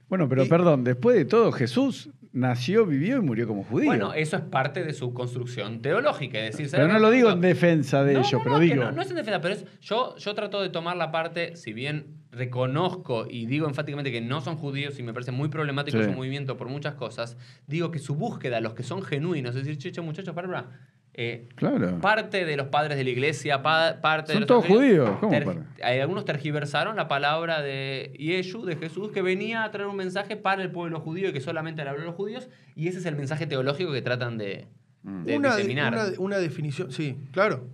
Bueno, pero Y- perdón, después de todo, Jesús nació, vivió y murió como judío. Bueno, eso es parte de su construcción teológica. Es decir, pero no lo digo en defensa de No, ellos, no, pero no, digo. No, no es en defensa, pero es, yo, yo trato de tomar la parte, si bien reconozco y digo enfáticamente que no son judíos y me parece muy problemático Sí. su movimiento por muchas cosas, digo que su búsqueda, los que son genuinos, es decir, che, muchachos, para, para, eh, Claro. parte de los padres de la iglesia, pa- parte de Son los todos judíos, ¿cómo ter- algunos tergiversaron la palabra de Yeshu, de Jesús, que venía a traer un mensaje para el pueblo judío y que solamente le habló a los judíos, y ese es el mensaje teológico que tratan de, Mm. de una, diseminar. una definición, sí, claro,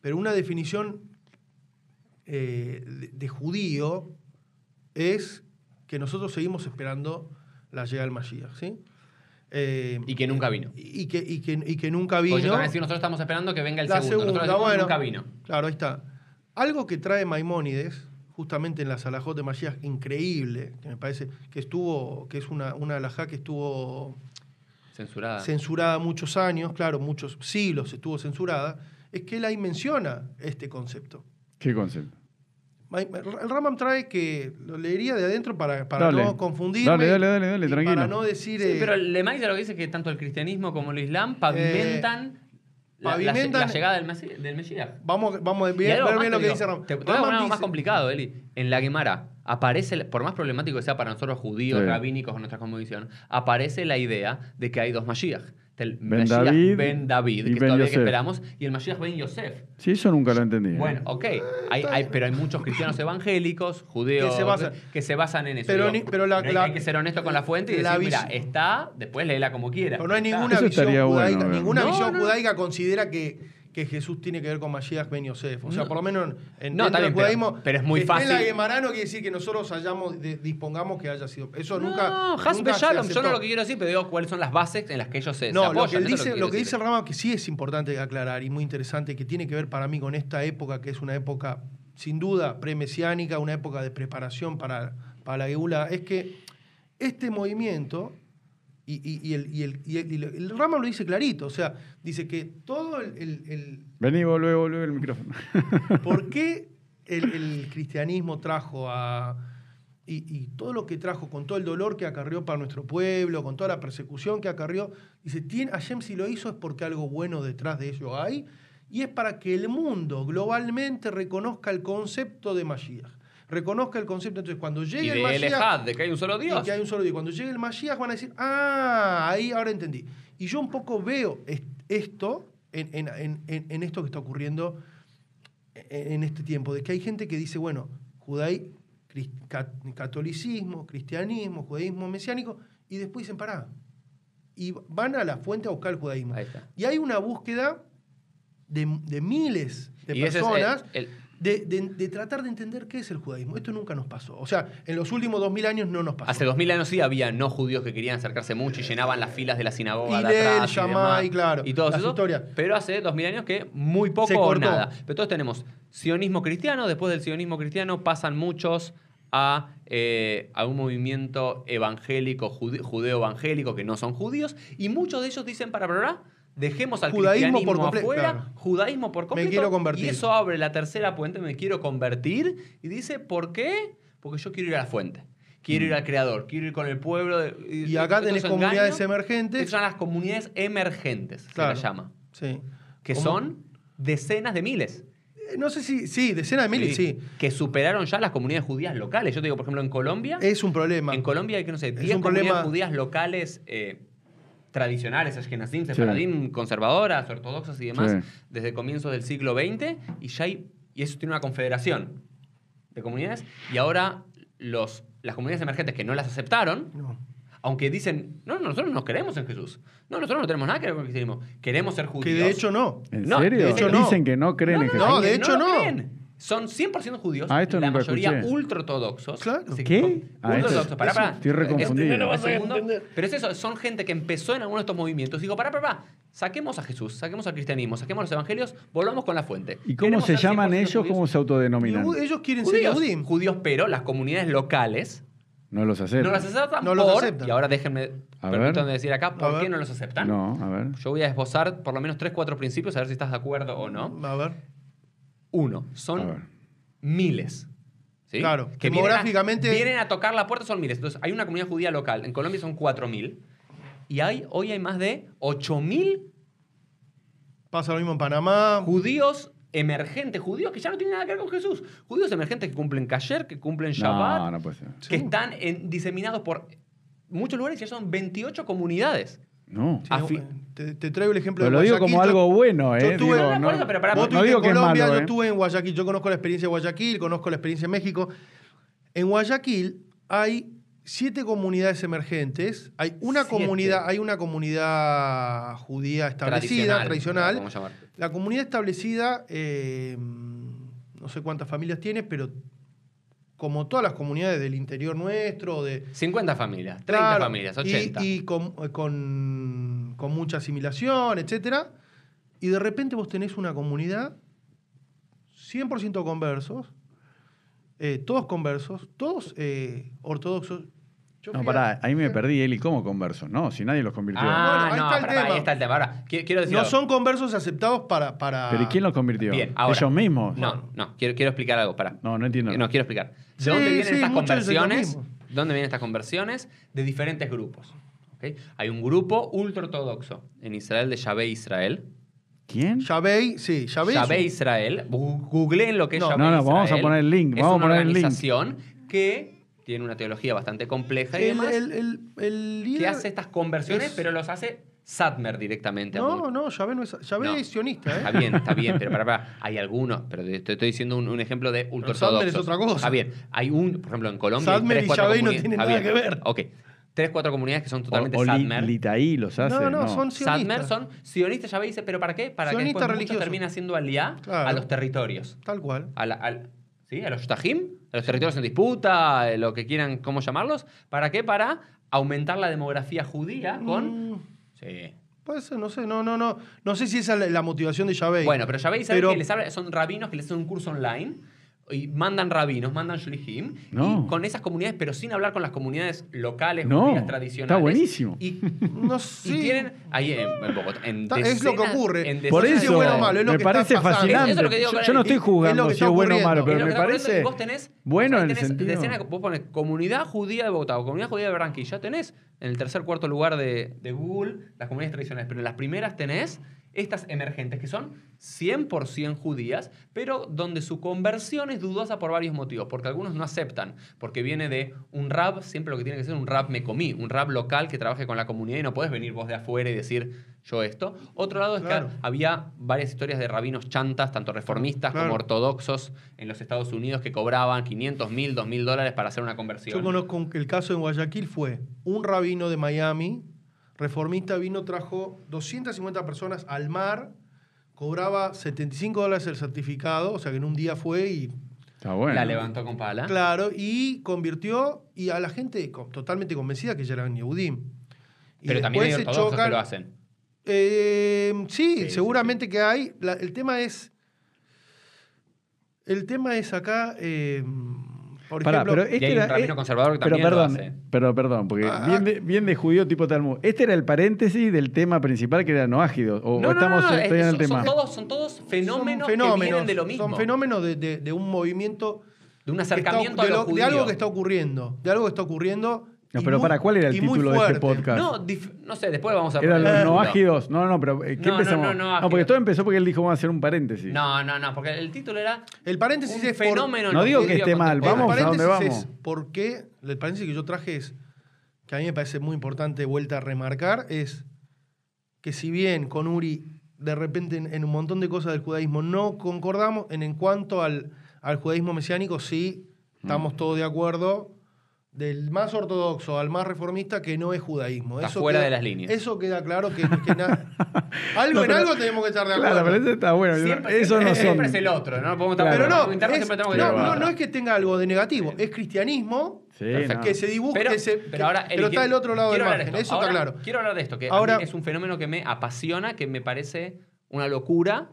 pero una definición eh, de, de judío es que nosotros seguimos esperando la llegada del Mashiach, ¿sí? Eh, y que nunca vino. y que, y que, y que nunca vino. Porque yo decir, nosotros estamos esperando que venga el La segundo. segunda, nosotros decimos, bueno. nunca vino. Claro, ahí está. Algo que trae Maimónides, justamente en la Salahot de Mashiach, increíble, que me parece que estuvo, que es una, una alajá que estuvo Censurada. censurada muchos años, claro, muchos siglos estuvo censurada, es que él ahí menciona este concepto. ¿Qué concepto? El Ramam trae que lo leería de adentro para, para Dale. no confundirme. Dale, dale, dale, dale, tranquilo. Para no decir. Sí, eh, pero Lemay lo que dice es que tanto el cristianismo como el islam pavimentan, la, la- pavimentan- la llegada del, Mesi- del Mesías. Vamos, vamos a Y ver algo ver bien lo que digo, dice Ramam. Te, te voy a Ramam poner algo más complicado, Eli. En la Gemara aparece, por más problemático que sea para nosotros judíos, Sí. rabínicos en nuestra conmovisión, aparece la idea de que hay dos Mashiach. El Ben Mashiach David Ben David, y que Ben todavía que esperamos, y el Mashiach Ben Yosef. Sí, eso nunca lo entendí. ¿eh? Bueno, ok. Hay, hay- pero hay muchos cristianos evangélicos, judíos, Que se basan- que se basan en eso. Pero Digo, ni- pero la- hay, la- hay que ser honesto con la fuente y la decir, mira, está, después léela como quiera. Pero no hay ninguna visión bueno, judaica, ninguna No, visión no. judaica considera que, que Jesús tiene que ver con Mashiach Ben Yosef. O sea, No. por lo menos en No, pero- judaísmo. pero es muy en la fácil. Gemara no quiere decir que nosotros hayamos, de- dispongamos que haya sido. Eso nunca. No, nunca se Shalom, yo no lo que quiero decir, pero digo cuáles son las bases en las que ellos se, se No, apoyan. lo que, dice, lo que dice el Rama, que sí es importante aclarar y muy interesante, que tiene que ver para mí con esta época, que es una época sin duda premesiánica, una época de preparación para, para la Geula, es que este movimiento, y, y- y el, y el, y el- y el- Rama lo dice clarito, o sea, dice que todo el- Vení, volvé, volvé el micrófono. (laughs) ¿Por qué el, cristianismo trajo a... Y, y todo lo que trajo, con todo el dolor que acarrió para nuestro pueblo, con toda la persecución que acarrió, dice, tiene, Hashem si lo hizo es porque algo bueno detrás de ello hay, y es para que el mundo globalmente reconozca el concepto de Mashiach. Reconozca el concepto, entonces cuando Y llegue el de El Mashiach... De que hay un solo Y Dios. que hay un solo Dios. Cuando llegue el Mashiach van a decir, ah, ahí ahora entendí. Y yo un poco veo est- esto en, en- en- en- en esto que está ocurriendo en este tiempo, de que hay gente que dice, bueno, judaí, cris- ca- catolicismo, cristianismo, judaísmo mesiánico, y después dicen, pará. Y van a la fuente a buscar el judaísmo. Y hay una búsqueda de, de miles de Y ese es el- personas el- de, de- de tratar de entender qué es el judaísmo. Esto nunca nos pasó. O sea, en los últimos dos mil años no nos pasó. Hace dos mil años sí había no judíos que querían acercarse mucho y llenaban las filas de la sinagoga. de Hillel, atrás y Shammai, demás, claro, Y todo eso. historias. Pero hace dos mil años que muy poco o nada. Pero todos tenemos sionismo cristiano. Después del sionismo cristiano pasan muchos a, eh, a un movimiento evangélico, jude- judeo-evangélico, que no son judíos. Y muchos de ellos dicen, para, para, dejemos al Judaísmo cristianismo por comple- afuera, claro. judaísmo por completo. quiero convertir. Y eso abre la tercera puente, me quiero convertir. Y dice, ¿por qué? Porque yo quiero ir a la fuente. Quiero ir al creador, quiero ir con el pueblo. de- Y acá tenés engaños, comunidades emergentes. Estas son las comunidades emergentes, Claro. se las llama. Sí. Que ¿Cómo? son decenas de miles. Eh, No sé si. Sí, decenas de miles, sí. Que superaron ya las comunidades judías locales. Yo te digo, por ejemplo, en Colombia. Es un problema. En Colombia hay que, no sé, Es 10 un comunidades problema- judías locales eh, tradicionales, ashkenazim, Sí. sefaradim, conservadoras, ortodoxas y demás, Sí. desde comienzos del siglo XX, y ya hay, y eso tiene una confederación de comunidades, y ahora los, las comunidades emergentes que no las aceptaron, No. aunque dicen, no, nosotros no creemos en Jesús, no, nosotros no tenemos nada que ver con el cristianismo, queremos ser Que judíos. de hecho no. ¿En No, serio? de hecho no. Dicen que no creen en no, Jesús. No, de que hecho no. creen. Son 100% judíos. Ah, esto la nunca mayoría escuché. ultraortodoxos. Claro. Sí, ¿Qué? Ah, esto- ultraortodoxos. Pará, pará. estoy reconfundido. Este, segundo, pero es eso, son gente que empezó en alguno de estos movimientos. Digo, pará, pará, pará. Saquemos a Jesús, saquemos al cristianismo, saquemos los evangelios, volvamos con la fuente. ¿Y cómo Queremos se llaman 100% ellos? judíos. ¿Cómo se autodenominan? ellos quieren ser Judíos, judíos, pero las comunidades locales No los aceptan. no las aceptan No los aceptan. Y ahora déjenme, A ver. permítanme decir acá, ¿por ver. qué no los aceptan? No, a ver. Yo voy a esbozar por lo menos tres, cuatro principios, a ver si estás de acuerdo o no. A ver. Uno, son miles. ¿sí? Claro, que vienen a- demográficamente- Vienen a, tocar la puerta, son miles. Entonces, hay una comunidad judía local. En Colombia son 4.000. Y hay, hoy hay más de 8.000 Pasa lo mismo en Panamá. judíos emergentes, judíos que ya no tienen nada que ver con Jesús. Judíos emergentes que cumplen Kasher, que cumplen Shabbat, No, no puede ser. que están en- diseminados por muchos lugares y ya son 28 comunidades. No. Sí, te, te traigo el ejemplo Pero de lo digo Guayaquil. como Yo- algo bueno, ¿eh? yo estuve- Digo, No, pero Vos no digo en que es Colombia, malo, yo ¿eh? estuve en Guayaquil. Yo conozco la experiencia de Guayaquil, conozco la experiencia de México. En Guayaquil hay siete comunidades emergentes. Hay una Siete. comunidad, hay una comunidad judía establecida, tradicional. ¿cómo llamar? La comunidad establecida, eh, no sé cuántas familias tiene, pero como todas las comunidades del interior nuestro, de 50 familias, 30 Claro, familias, y- 80. Y, con, con- con mucha asimilación, etcétera. Y de repente vos tenés una comunidad 100% conversos, eh, todos conversos, todos eh, ortodoxos. Yo No, fui pará, ahí me perdí, Eli, ¿cómo converso? No, si nadie los convirtió. Ah, Bueno, ahí no, está el pará, pará, tema. ahí está el tema. Ahora, qui- quiero decir No algo. son conversos aceptados para... para... ¿Pero y quién los convirtió? Bien, ahora. ¿Ellos mismos? No, no, quiero, quiero explicar algo, para. No, no entiendo. No, quiero explicar. ¿De Sí, dónde vienen sí, estas lo conversiones? mismo. ¿Dónde vienen estas conversiones? De diferentes grupos. ¿ok? Hay un grupo ultraortodoxo en Israel de Yahvé Israel. ¿Quién? Yahvé, sí, Yahvé. es un- Israel. Googleen lo que es No. Yahvé No, no, Israel. vamos a poner el link, Es vamos a una poner el link. organización que tiene una teología bastante compleja y el, demás, el, el, el líder... que hace estas conversiones, es- pero los hace Satmer directamente. No, no, Yahvé no es... Yahvé No. es sionista, ¿eh? Está bien, está bien, pero para, para, (laughs) hay algunos, pero te te estoy diciendo un, un ejemplo de ultraortodoxos. Sadmer es otra cosa. Está bien, hay un, por ejemplo, en Colombia. tres, y cuatro Yahvé no comunidades- tienen nada bien. que ver. Ok. Tres, cuatro comunidades que son totalmente o, o Li- Sadmer. Litaí los hace. No, no, son sionistas. Sadmer son sionistas, Yahvé dice, ¿pero para qué? Para que Sionista después muchos religioso. terminen haciendo aliá Claro. a los territorios. Tal cual. A, la- al- ¿sí? a los Shtahim, a los territorios en disputa, eh, lo que quieran, cómo llamarlos. ¿Para qué? Para aumentar la demografía judía con... Mm, Sí. puede ser, no sé, no, no, no. No sé si esa es la, motivación de Yahvé. Bueno, pero ya veis ¿sabes Pero- que les habla- son rabinos que les hacen un curso online y mandan rabinos, mandan shlichim, No. y con esas comunidades, pero sin hablar con las comunidades locales, No, judías está tradicionales. buenísimo. Y, No y sé. tienen ahí en, en Bogotá, en Está- es lo que ocurre. en Por eso bueno o malo, es lo me que está parece pasando. fascinante. Eso es lo que digo, yo, yo no es- estoy es jugando que si está es bueno o malo, pero Es me está parece vos tenés, bueno en el sentido. decenas- vos pones comunidad judía de Bogotá o comunidad judía de Barranquilla, tenés en el tercer cuarto lugar de, de Google las comunidades tradicionales, pero en las primeras tenés estas emergentes que son 100% judías, pero donde su conversión es dudosa por varios motivos, porque algunos no aceptan, porque viene de un rab, siempre lo que tiene que ser un rab me comí, un rab local que trabaje con la comunidad y no podés venir vos de afuera y decir yo esto. Otro lado es Claro. que había varias historias de rabinos chantas, tanto reformistas Claro. como ortodoxos en los Estados Unidos que cobraban 500 mil, 2 mil dólares para hacer una conversión. Yo conozco el caso en Guayaquil fue un rabino de Miami, reformista, vino, trajo 250 personas al mar, cobraba 75 dólares el certificado, o sea que en un día fue y Está bueno. La levantó con pala. claro, y convirtió y a la gente totalmente convencida que ya eran Yehudim. Y Pero también hay se ortodoxos que chocan- lo hacen. Eh, sí, Sí, sí, seguramente que hay. La- el tema es. El tema es acá. eh, por Pará, ejemplo. pero Y este hay un era- rabino eh, conservador que pero también lo perdón, hace. pero perdón, porque Ah, bien, de, bien de judío tipo Talmud. Este era el paréntesis del tema principal que era no ágido. O, No, o estamos no, no, todavía en el es- tema. Son todos, son todos fenómenos, son fenómenos que vienen de lo mismo. Son fenómenos de, de- de un movimiento. de un está- acercamiento de, a lo lo- de algo que está ocurriendo. De algo que está ocurriendo. No, pero muy- para, ¿cuál era el título de este podcast? No, dif- no sé, después vamos a Eran los no ágidos. No, no, pero eh, ¿qué No, no, empezamos? no, no porque ágidos. todo empezó porque él dijo vamos a hacer un paréntesis. No, no, no, porque el título era El paréntesis es fenómeno. en No digo que esté mal, vamos a dónde vamos. es por qué, el paréntesis que yo traje es, que a mí me parece muy importante, vuelta a remarcar, es que si bien con Uri de repente en, en un montón de cosas del judaísmo no concordamos, en, en cuanto al, al judaísmo mesiánico sí estamos todos de acuerdo, del más ortodoxo al más reformista, que no es judaísmo. Está fuera queda- de las líneas. Eso queda claro que, que na- (laughs) algo No, en algo tenemos que estar de acuerdo. Claro, pero eso está bueno. Siempre, eso siempre- no son. siempre es el otro, ¿no? Podemos estar Claro. Pero no, es- siempre tenemos que no, no, es que tenga algo de negativo, es cristianismo Sí, que se dibuja, Pero, que se- pero que- ahora, pero Eli, está del otro lado del quiero hablar de margen, esto. eso está claro. Quiero hablar de esto, que Ahora- es un fenómeno que me apasiona, que me parece una locura,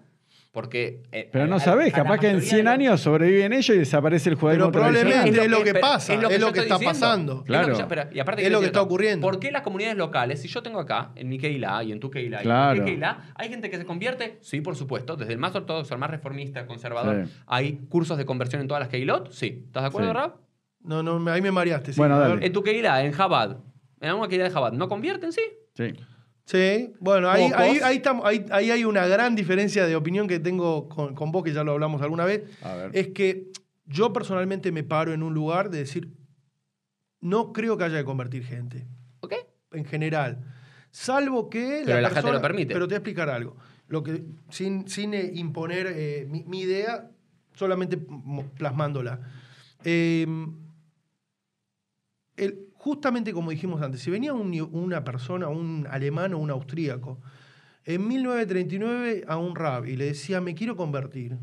porque... eh, Pero no a- sabés, a la capaz que en mayoría 100 de los- años sobreviven ellos y desaparece el judaísmo Pero probablemente es lo que pasa, es lo que está diciendo. pasando. Es lo que Claro. yo- pero- y aparte Es lo que está ocurriendo. ¿Por qué las comunidades locales, si yo tengo acá, en mi Keilah y en tu Keilah y Claro. en mi Keilah, hay gente que se convierte? Sí, por supuesto, desde el más ortodoxo al más reformista, conservador. Sí. ¿Hay cursos de conversión en todas las Keilot? Sí. ¿Estás de acuerdo, Sí. Rab? No, no, ahí me mareaste. sí. Bueno, A dale. En tu Keilah, en Jabad, en alguna Keilah de Jabad, ¿no convierten? Sí. Sí. Sí, bueno, ahí, ahí, ahí, estamos- ahí- ahí hay una gran diferencia de opinión que tengo con, con vos, que ya lo hablamos alguna vez. A ver. Es que yo personalmente me paro en un lugar de decir, no creo que haya que convertir gente, ¿Ok? en general. Salvo que Pero la persona- lo permite. Pero te voy a explicar algo. Lo que, sin, sin eh, imponer eh, mi, mi idea, solamente plasmándola. Eh, el- justamente como dijimos antes, si venía un- una persona, un alemán o un austríaco, en 1939 a un rab y le decía, me quiero convertir,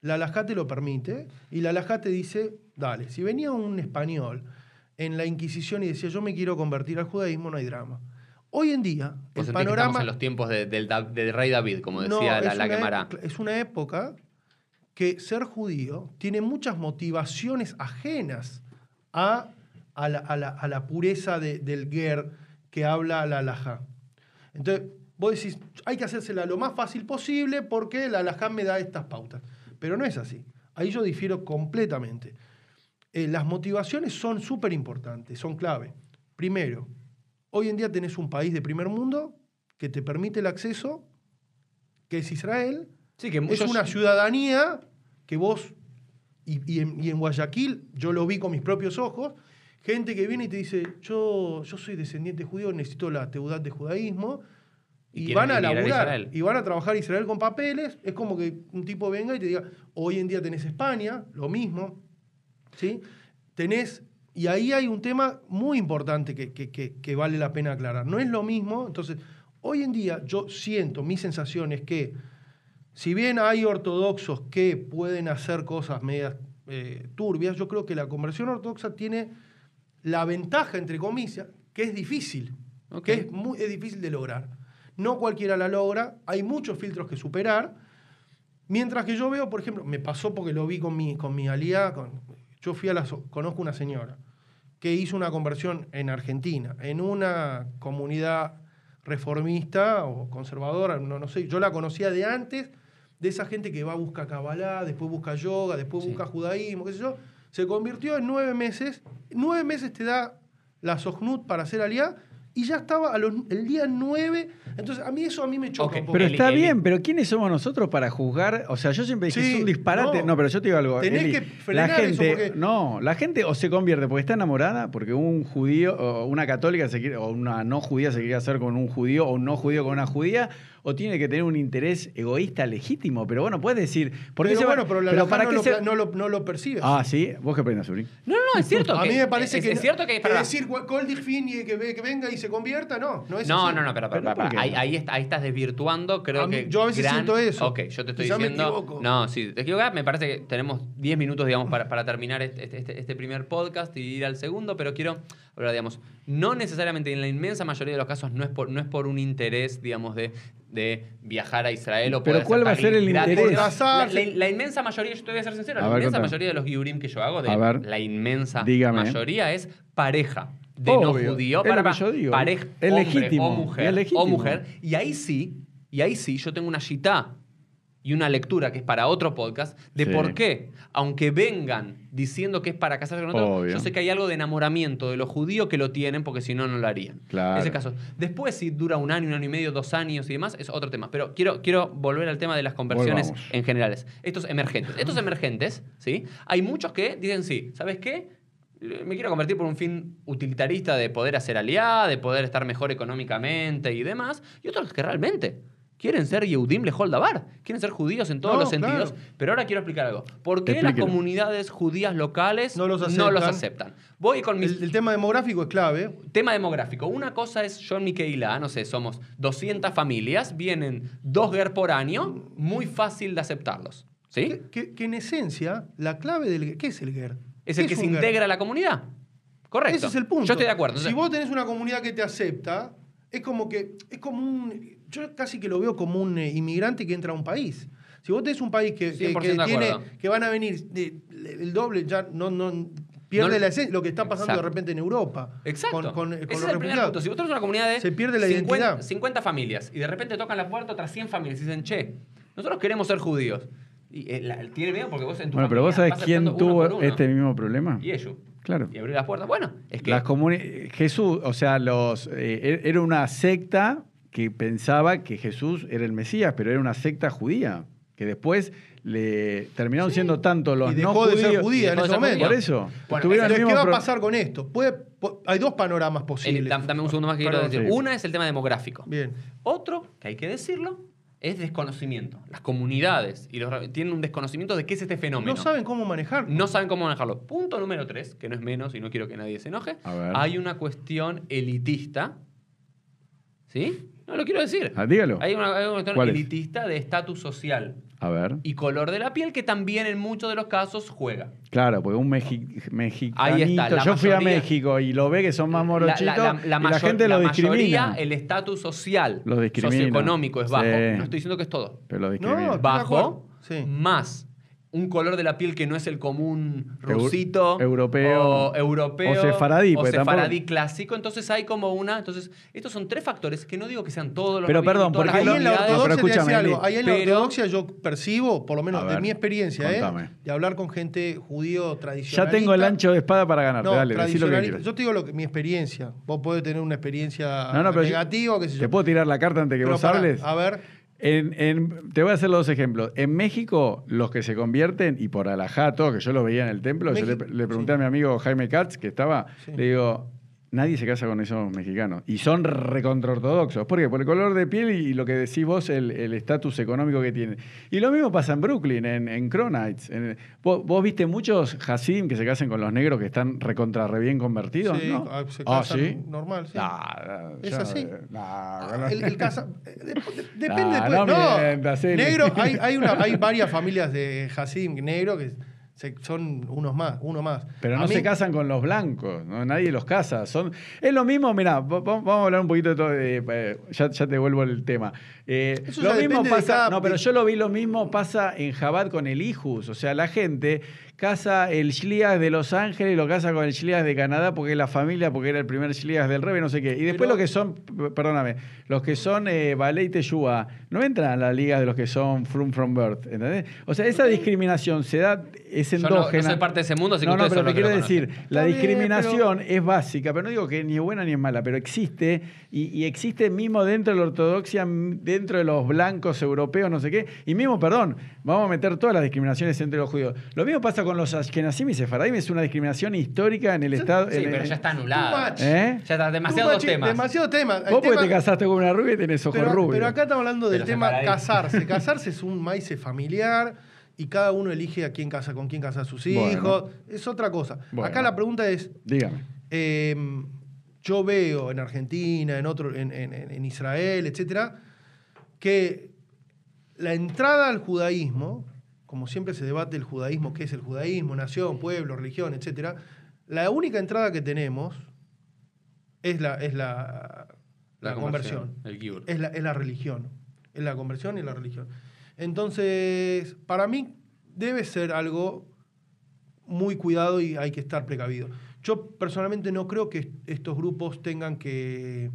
la alajá te lo permite y la alajá te dice, dale. Si venía un español en la Inquisición y decía, yo me quiero convertir al judaísmo, no hay drama. Hoy en día, el estamos en los tiempos de- del, rey David, como No, decía la, la Gemara. Es una época que ser judío tiene muchas motivaciones ajenas a, a, la, a la- a la pureza de- del ger que habla la alajá. Entonces, vos decís, hay que hacérsela lo más fácil posible porque la alajá me da estas pautas. Pero no es así. Ahí yo difiero completamente. Eh, las motivaciones son súper importantes, son clave. Primero, hoy en día tenés un país de primer mundo que te permite el acceso, que es Israel, Sí, que es muchos- una ciudadanía que vos, y, y en, y en Guayaquil, yo lo vi con mis propios ojos, gente que viene y te dice, yo, yo soy descendiente judío, necesito la teudad de judaísmo, Y van a laburar, y van a trabajar Israel con papeles, es como que un tipo venga y te diga, hoy en día tenés España, lo mismo, ¿sí? Tenés, y ahí hay un tema muy importante que, que- que- que vale la pena aclarar. No es lo mismo, entonces, hoy en día yo siento, mi sensación es que, si bien hay ortodoxos que pueden hacer cosas medias eh, turbias, yo creo que la conversión ortodoxa tiene la ventaja, entre comillas, que es difícil, que es, muy, es difícil de lograr. No cualquiera la logra, hay muchos filtros que superar, Mientras que yo veo, por ejemplo, me pasó porque lo vi con mi, con mi alía, con- yo fui a la, conozco una señora que hizo una conversión en Argentina, en una comunidad reformista o conservadora, no, no sé, yo la conocía de antes, de esa gente que va a buscar Kabbalah, después busca yoga, después busca judaísmo, qué sé yo, se convirtió en nueve meses, nueve meses te da la Sohnut para hacer aliá, y ya estaba a los- el día nueve, entonces a mí eso a mí me choca un poco. Pero está bien, pero ¿quiénes somos nosotros para juzgar? O sea, yo siempre dije, Sí, es un disparate. No, no. pero yo te digo algo. Tenés Eli, que la frenar eso, gente, porque- no, la gente o se convierte porque está enamorada, porque un judío o una católica se quiere, o una no judía se quiere hacer con un judío, o un no judío con una judía, o tiene que tener un interés egoísta legítimo. Pero bueno, puedes decir, ¿por qué pero se bueno, pero la pero para no, qué lo, se- no, lo, no lo percibe. Ah, sí, vos qué opinas, Uri. No, no, es cierto. a que- mí me parece es, que, es cierto que que pará. decir Col Fin y que, ve- que venga y se convierta, no, no es No, así. no, no, pero, pero, Pero, pero, ¿por qué ahí, ahí, está- ahí estás desvirtuando, creo A mí- que. yo a veces gran- siento eso. Ok, yo te estoy Quizá diciendo. No, sí, te equivocas. Me parece que tenemos 10 minutos, digamos, para, para terminar este, este- este primer podcast y ir al segundo, pero quiero hablar, digamos, no necesariamente en la inmensa mayoría de los casos no es por, no es por un interés, digamos, de, de viajar a Israel o Pero ¿cuál va a ser el gratis. interés? La, la- la inmensa mayoría, yo te voy a ser sincero, A la ver, inmensa contame. mayoría de los giurim que yo hago, de ver. la inmensa Dígame. mayoría es pareja. De Obvio, no judío es lo para que yo digo. pareja, Es hombre legítimo, o mujer, es legítimo. o mujer. Y ahí sí, y ahí sí, yo tengo una shitá y una lectura que es para otro podcast de Sí. por qué, aunque vengan diciendo que es para casarse con otro, Obvio. yo sé que hay algo de enamoramiento de los judíos que lo tienen porque si no, no lo harían. Claro. Ese caso. Después, si dura un año, un año y medio, dos años y demás, es otro tema. Pero quiero, quiero volver al tema de las conversiones Volvamos. en generales. Estos emergentes. Estos emergentes, ¿sí? Hay muchos que dicen sí. ¿Sabes qué? Me quiero convertir por un fin utilitarista de poder hacer aliada, de poder estar mejor económicamente y demás. Y otros que realmente quieren ser Yehudim Lehol Dabar. Quieren ser judíos en todos No, los sentidos. claro. Pero ahora quiero explicar algo. ¿Por qué las comunidades judías locales No los no los aceptan. Voy con mis El, el tema demográfico es clave. Tema demográfico. Una cosa es yo en mi Keilah, no sé, somos 200 familias, vienen dos GER por año, muy fácil de aceptarlos. ¿Sí? Que, que- que en esencia, la clave del... ¿Qué es el GER? Es el ¿Qué que se integra a la comunidad. Correcto. Ese es el punto. Yo estoy de acuerdo. Si vos tenés una comunidad que te acepta, es como que es como un yo casi que lo veo como un eh, inmigrante que entra a un país. Si vos tenés un país que, que- 100% que de tiene que van a venir de- el doble ya no no pierde No- la esencia, lo que está pasando Exacto. de repente en Europa Exacto. con, con- con Ese los es el primer refugiados. punto. Si vos tenés una comunidad de Se pierde la 50, identidad. 50 familias y de repente tocan la puerta otras 100 familias y dicen, che, nosotros queremos ser judíos. Y eh, la- tiene miedo porque vos en tu Bueno, pero vos sabés quién uno tuvo uno. este mismo problema. Y ellos. Claro. Y abrir las puertas. Bueno, es que... Las Jesús, o sea, los eh, er- era una secta que pensaba que Jesús era el Mesías, pero era una secta judía, que después le terminaron siendo tanto los y no dejó de ser judíos- judía en ese ser momento. Por eso. Bueno, tuvieron el Entonces, ¿qué va a pasar con esto? Puede, hay dos panoramas el- posibles. dam- dame un segundo más que quiero decir. Sí. Una es el tema demográfico. Bien. Otro, que hay que decirlo, es desconocimiento. Las comunidades y los, tienen un desconocimiento de qué es este fenómeno. No saben cómo manejarlo. No saben cómo manejarlo. Punto número tres, que no es menos y no quiero que nadie se enoje. A ver. Hay una cuestión elitista. ¿Sí? No lo quiero decir. Ah, dígalo. Hay una, hay una cuestión elitista de estatus social A ver. y color de la piel que también en muchos de los casos juega. Claro, porque un mexi mexicanito. Ahí está, la yo fui a México y lo ve que son más morochitos La, la- la- la y gente lo la discrimina. mayoría, el estatus social, socioeconómico es bajo. Sí. No estoy diciendo que es todo. Pero lo No, discrimina. De bajo. Sí. más un color de la piel que no es el común rusito, europeo, o europeo, o sefaradí, o porque tampoco- sefaradí clásico. Entonces hay como una. Entonces, estos son tres factores que no digo que sean todos los Pero, perdón, todas ¿por qué las Ahí en la ortodoxia, te voy a decir escúchame, algo, ahí en la pero- ortodoxia yo percibo, por lo menos de mi experiencia, ¿eh? de hablar con gente judío tradicional. Ya tengo el ancho de espada para ganarte. No, Dale, decí lo que tradicionalista. quieras. Yo te digo lo que, mi experiencia. Vos podés tener una experiencia No, negativa, qué sé yo. ¿Te puedo tirar la carta antes que Pero vos hables? A ver, En- en- te voy a hacer los dos ejemplos. En México, los que se convierten, y por alajá, todo, que yo lo veía en el templo, yo le, pregunté sí. a mi amigo Jaime Katz, que estaba, Sí. le digo, nadie se casa con esos mexicanos. Y son recontraortodoxos. ¿Por qué? Por el color de piel y, lo que decís vos, el el estatus económico que tienen. Y lo mismo pasa en Brooklyn, en, en Cronites. En- ¿vos, vos viste muchos Hasim que se casan con los negros que están recontra re bien convertidos? sí, ¿no? ah, se Ah, casan ¿sí? normal, sí. Nah, Es así. nah, el, el casa- (laughs) eh, de- de- depende después. no No, mientas, negro, hay, hay, una, hay (laughs) varias familias de Hasim negro que Se- son unos más, uno más. Pero no mí- se casan con los blancos, ¿no? nadie los casa. Son, es lo mismo, mira, vamos a hablar un poquito de todo, eh, eh, ya, ya te vuelvo el tema. Eh, lo mismo pasa, cada- no, pero yo lo vi lo mismo pasa en Jabat con el Ijus. O sea, la gente casa el Shliach de Los Ángeles y lo casa con el Shliach de Canadá porque es la familia, porque era el primer Shliach del Rebe, no sé qué. Y después Pero- los que son, perdóname, los que son eh, Ballet y Teshuvah, no entran a la liga de los que son From From Birth, ¿entendés? O sea, esa discriminación se da, es Yo no- no endógena. soy parte de ese mundo, así que no, no, pero te quiero decir, conocen. la bien, discriminación es básica, pero no digo que ni es buena ni es mala, pero existe y, y existe mismo dentro de la ortodoxia, dentro de los blancos europeos, no sé qué, y mismo, perdón, vamos a meter todas las discriminaciones entre los judíos. Lo mismo pasa con los ashkenazim y sefaradim, es una discriminación histórica en el Estado. Sí, en- pero ya está much. ¿Eh? Ya está, demasiados much, temas. Demasiados temas. Vos porque tema- te casaste con una rubia y tenés ojos pero, rubios. pero acá estamos hablando del Pero tema separadito. casarse. (laughs) Casarse es un maíz familiar y cada uno elige a quién casa, con quién casa a sus Bueno. hijos. Es otra cosa. Bueno. Acá la pregunta es, Dígame. eh, yo veo en Argentina, en, otro, en, en- en Israel, etcétera, que la entrada al judaísmo, como siempre se debate el judaísmo, qué es el judaísmo, nación, pueblo, religión, etcétera, la única entrada que tenemos es la, es la, la conversión. El. Es la, es la religión. Es la conversión y la religión. Entonces, para mí debe ser algo muy cuidado y hay que estar precavido. Yo personalmente no creo que estos grupos tengan que,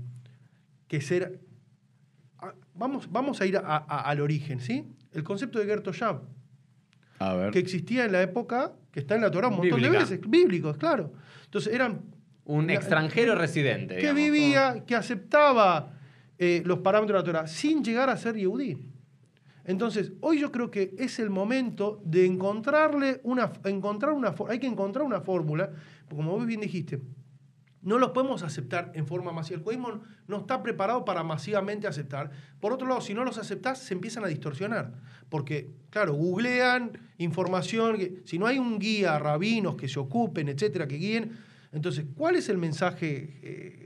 que ser... Vamos, vamos a ir a- a- al origen, ¿sí? El concepto de Gerto Shab, A ver. que existía en la época, que está en la Torah un montón Bíblica. de veces, bíblicos, claro. Entonces eran Un extranjero residente. que digamos. vivía, que aceptaba eh, los parámetros de la Torah sin llegar a ser Yehudí. Entonces, hoy yo creo que es el momento de encontrarle una, encontrar una, hay que encontrar una fórmula, porque como vos bien dijiste, no los podemos aceptar en forma masiva. El judaísmo no está preparado para masivamente aceptar. Por otro lado, si no los aceptás, se empiezan a distorsionar. Porque, claro, googlean información, si no hay un guía, rabinos que se ocupen, etcétera, que guíen. Entonces, ¿cuál es el mensaje? eh,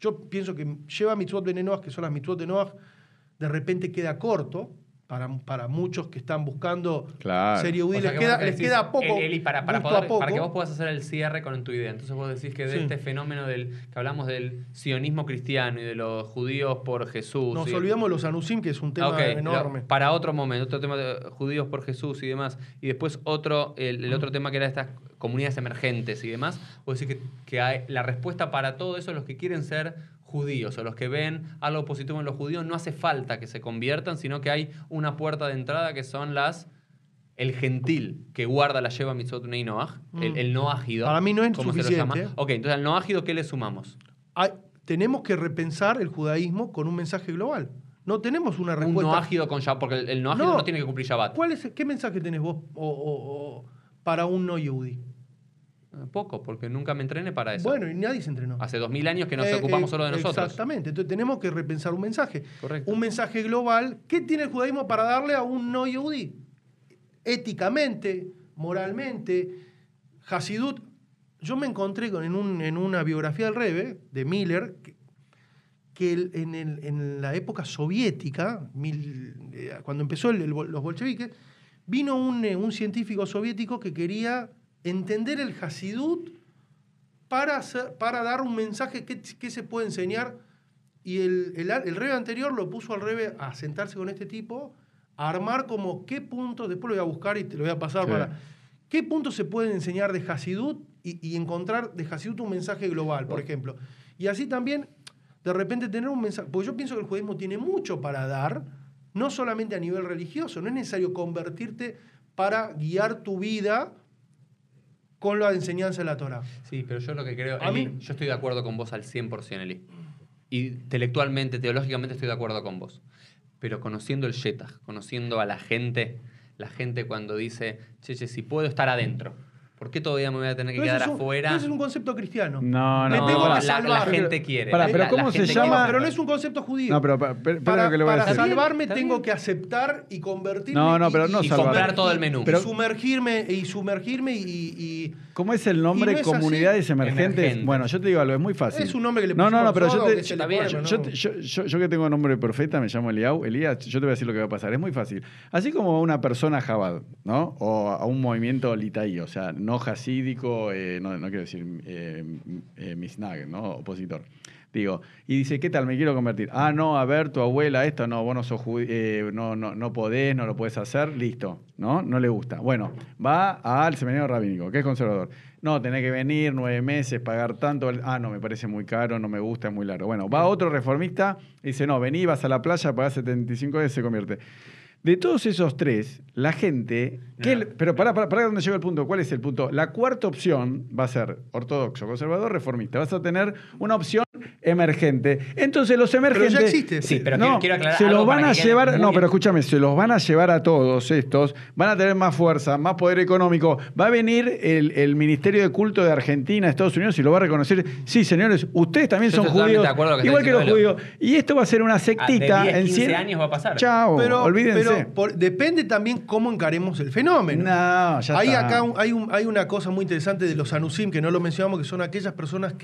yo pienso que lleva mitzvot de Noah, que son las mitzvot de Noah, de repente queda corto para, para muchos que están buscando Claro. ser Yehudí. O sea les que queda, les decís, queda poco. Eli, para, para, poder- poco. para que vos puedas hacer el cierre con tu idea. Entonces vos decís que de Sí. este fenómeno del que hablamos del sionismo cristiano y de los judíos por Jesús. Nos y- olvidamos de los anusim, que es un tema enorme. lo- para otro momento, otro tema de judíos por Jesús y demás. Y después otro, el, el otro tema que era estas comunidades emergentes y demás. Vos decís que, que hay, la respuesta para todo eso, los que quieren ser judíos o los que ven algo positivo en los judíos, no hace falta que se conviertan, sino que hay una puerta de entrada que son las el gentil que guarda la lleva mitzvot Unei Noach, el, Mm. el noágido. Para mí no es se lo suficiente. llama. Ok, entonces al noágido, ¿qué le sumamos? Hay- tenemos que repensar el judaísmo con un mensaje global. No tenemos una Un respuesta. noágido con Shabbat, porque el, el noágido No. no. tiene que cumplir Shabbat. ¿Cuál es, ¿Qué mensaje tenés vos o- o- o para un no yehudí? Poco, porque nunca me entrené para eso. Bueno, y nadie se entrenó. Hace dos mil años que nos Eh, ocupamos eh, solo de nosotros. Exactamente. Entonces tenemos que repensar un mensaje. Correcto. Un mensaje global. ¿Qué tiene el judaísmo para darle a un no yehudí? Éticamente, moralmente, Hasidut. Yo me encontré con, en, un- en una biografía del Rebe, de Miller, que, que el- en, el- en la época soviética, mil- eh, cuando empezó el- los bolcheviques, vino un, eh, un científico soviético que quería entender el Hasidut para, hacer- para dar un mensaje que, que se puede enseñar. Y el, el, el rebe anterior lo puso al rebe a sentarse con este tipo, a armar como qué puntos, después lo voy a buscar y te lo voy a pasar Sí. para... ¿Qué puntos se pueden enseñar de Hasidut y, y encontrar de Hasidut un mensaje global, por ejemplo? Y así también, de repente, tener un mensaje... Porque yo pienso que el judaísmo tiene mucho para dar, no solamente a nivel religioso, no es necesario convertirte para guiar tu vida con la enseñanza de la Torah. Sí, pero yo lo que creo. A Eli, mí- yo estoy de acuerdo con vos al 100%, Eli. Intelectualmente, teológicamente estoy de acuerdo con vos. Pero conociendo el Shetach, conociendo a la gente, la gente cuando dice, che, che, si puedo estar adentro. ¿Por qué todavía me voy a tener que Pero quedar eso es un- afuera? eso es un concepto cristiano. No, Me no, tengo pará. que la, la salvar. gente quiere. Pero la- ¿cómo la se gente llama? quiere. Pero no es un concepto judío. No, pero para lo que le voy a para decir. salvarme Está tengo que aceptar y convertirme. No, no, y- pero no y, salvar. comprar todo el menú. Y sumergirme y sumergirme y, y- ¿Cómo es el nombre? No es Comunidades emergentes. Emergentes. Bueno, yo te digo algo, es muy fácil. Es un nombre que le No, no, no, pero yo te, bien, no. yo- yo que tengo nombre de profeta, me llamo Eliau, Elías, yo te voy a decir lo que va a pasar. Es muy fácil. Así como a una persona Jabad, ¿no? O a un movimiento litaí, o sea, no hasídico, eh, no, quiero decir eh, eh, misnag, ¿no? Opositor. Digo, y dice, ¿qué tal? Me quiero convertir. Ah, no, a ver, tu abuela, esto, no, vos no sos eh, no, no, no podés, no lo puedes hacer, listo, ¿no? No le gusta. Bueno, va al seminario rabínico, que es conservador. No, tenés que venir nueve meses, pagar tanto. Ah, no, me parece muy caro, no me gusta, es muy largo. Bueno, va otro reformista dice, no, vení, vas a la playa, pagás 75 veces, se convierte. De todos esos tres, la gente. ¿qué No. le- pero pará, pará, pará dónde llega el punto. ¿Cuál es el punto? La cuarta opción va a ser ortodoxo, conservador, reformista. Vas a tener una opción emergente. Entonces los emergentes. ya existe. Sí, pero no, quiero, quiero aclarar se algo los van para a llevar, no, pero escúchame, se los van a llevar a todos estos, van a tener más fuerza, más poder económico. Va a venir el, el Ministerio de Culto de Argentina, Estados Unidos, y lo va a reconocer. Sí, señores, ustedes también Yo son judíos, que igual que los judíos. Y esto va a ser una sectita Ah, de 10, en 15 cien- años va a pasar. Chao, Pero, olvídense. pero por- depende también cómo encaremos el fenómeno. No, ya hay está. acá un- hay, un- hay una cosa muy interesante de los anusim que no lo mencionamos, que son aquellas personas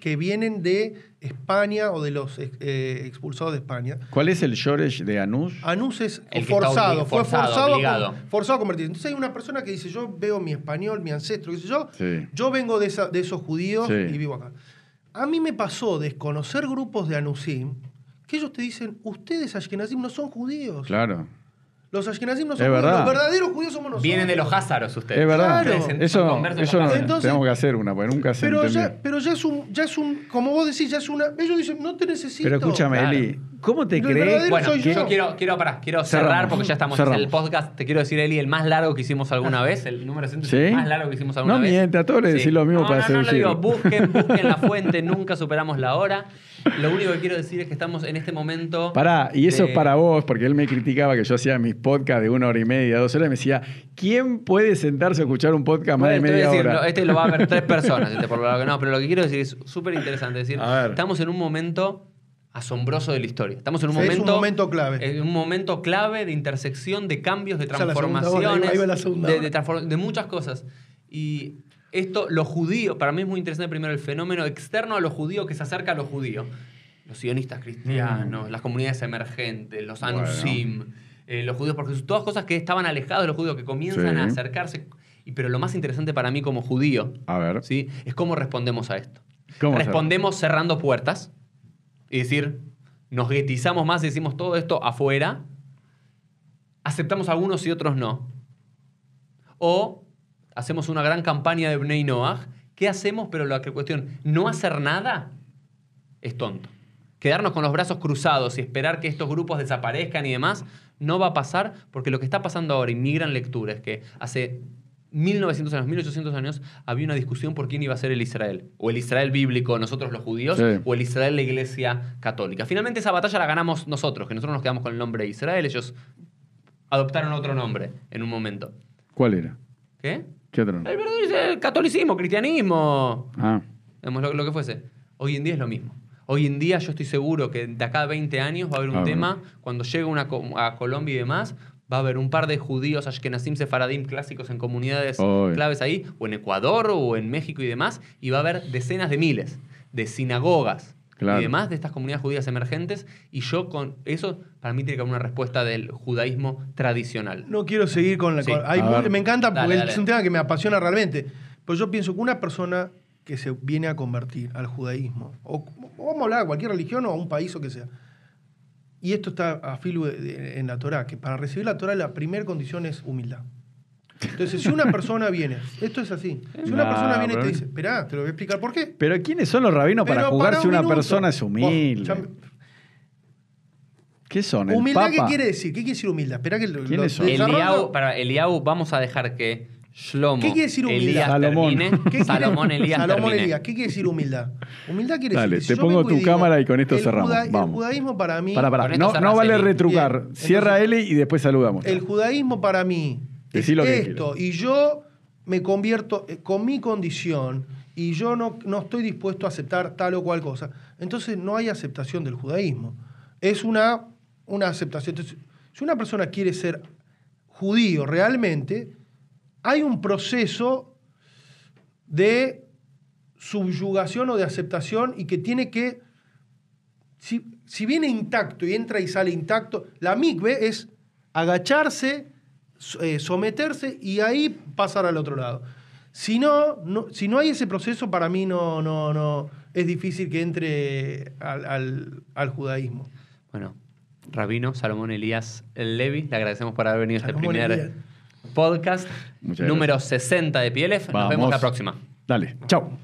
que vienen de España o de los eh, expulsados de España. ¿Cuál es el Shoresh de Anus? Anus es El forzado, fue forzado, forzado, a, obligado. con- forzado a convertirse. Entonces hay una persona que dice, yo veo mi español, mi ancestro, qué sé yo, Sí. yo vengo de, esa- de esos judíos Sí. y vivo acá. A mí me pasó desconocer grupos de Anusim que ellos te dicen, ustedes Ashkenazim no son judíos. Claro. Los Ashkenazim no son judíos, los verdaderos judíos somos nosotros. Vienen de los házaros ustedes. Es verdad. Claro. Eso, eso no-. Entonces- tenemos que hacer una, porque nunca se Pero entendió. ya, pero ya es un, ya es un, como vos decís, ya es una. Ellos dicen, no te necesito. Pero escúchame, Claro. Eli, ¿cómo te crees? Bueno, soy yo, yo. quiero, quiero, pará, quiero Cerramos. cerrar porque ya estamos Cerramos. en el podcast. Te quiero decir, Eli, el más largo que hicimos alguna vez, el número 100 ¿Sí? el más largo que hicimos alguna No vez. miente, a todos les decís lo mismo no, para no, no, le seducir. digo, busquen, (laughs) busquen la fuente, nunca superamos la hora. Lo único que quiero decir es que estamos en este momento. Pará, y eso de- es para vos, porque él me criticaba que yo hacía mis podcasts de una hora y media, dos horas, y me decía, ¿quién puede sentarse a escuchar un podcast más de Bueno, te voy media a decir, hora? no, este lo va a ver tres (laughs) personas, este, por lo que no, pero lo que quiero decir es súper interesante. Es decir, A ver. estamos en un momento asombroso de la historia. Estamos en un Sí, es un momento, momento clave. En un momento clave de intersección, de cambios, de transformaciones, ahí va la segunda de, de transfor- de muchas cosas. Y esto, los judíos, para mí es muy interesante primero el fenómeno externo a los judíos que se acerca a los judíos. Los sionistas cristianos, las comunidades emergentes, los Mm. Bueno. anusim, eh, los judíos, porque son todas cosas que estaban alejados de los judíos, que comienzan Sí. a acercarse. Y, pero lo más interesante para mí como judío A ver, ¿sí? es cómo respondemos a esto. ¿cómo Respondemos cerrando puertas, es decir, nos guetizamos más y decimos todo esto afuera, aceptamos algunos y otros no. O hacemos una gran campaña de Bnei Noach. ¿Qué hacemos? Pero la cuestión, no hacer nada es tonto. Quedarnos con los brazos cruzados y esperar que estos grupos desaparezcan y demás, no va a pasar porque lo que está pasando ahora, inmigran lectura, es que hace 1900 años, 1800 años, había una discusión por quién iba a ser el Israel. O el Israel bíblico, nosotros los judíos, Sí. o el Israel, la iglesia católica. Finalmente esa batalla la ganamos nosotros, que nosotros nos quedamos con el nombre de Israel, ellos adoptaron otro nombre en un momento. ¿Cuál era? ¿Qué? ¿Qué otro? El verdadero catolicismo, cristianismo, Ah, lo, lo que fuese. Hoy en día es lo mismo. Hoy en día yo estoy seguro que de acá a 20 años va a haber un Ah, tema, cuando llegue una, a Colombia y demás, va a haber un par de judíos ashkenazim sefaradim clásicos en comunidades claves ahí, o en Ecuador o en México y demás, y va a haber decenas de miles de sinagogas Claro. y demás de estas comunidades judías emergentes, y yo con eso, para mí tiene que haber una respuesta del judaísmo tradicional. No quiero seguir con la. Sí. con- hay me encanta porque Dale, dale. es un tema que me apasiona realmente. Pero yo pienso que una persona que se viene a convertir al judaísmo, o, o vamos a hablar de cualquier religión o a un país o que sea, y esto está a filo de- de- en la Torah, que para recibir la Torah la primera condición es humildad. Entonces, si una persona viene, esto es así, si una No, persona viene y te dice, esperá, te lo voy a explicar por qué. Pero ¿quiénes son los rabinos para Pero jugar para si un una minuto. persona es humilde? ya- ¿Qué son? ¿El ¿Humildad Papa? qué quiere decir? ¿Qué quiere decir humildad? Esperá que lo, ¿Quiénes lo son? Eliau, para Eliau, vamos a dejar que Shlomo, ¿Qué quiere decir humildad? Elías Salomón. termine, ¿Qué quiere- Salomón Elías Salomón termine. Elías. ¿Qué quiere decir humildad? Humildad quiere Dale, decir. si te pongo tu cámara y con esto el cerramos. juda- Vamos. El judaísmo para mí. Para, para. No, vale Eli. retrucar. Bien. Cierra Entonces- Eli y después saludamos. El judaísmo para mí es lo que esto. Y yo me convierto eh, con mi condición y yo no, no estoy dispuesto a aceptar tal o cual cosa, entonces no hay aceptación del judaísmo. Es una, una aceptación. Entonces, si una persona quiere ser judío realmente, hay un proceso de subyugación o de aceptación y que tiene que, si, si viene intacto y entra y sale intacto, la mikve es agacharse, eh, someterse y ahí pasar al otro lado. Si no, no, si no hay ese proceso, para mí no, no, no es difícil que entre al, al- al judaísmo. Bueno, Rabino Salomón Elías Levi, le agradecemos por haber venido a este primer. Podcast Muchas número 60 de PLF. Nos vemos la próxima. Dale, chao.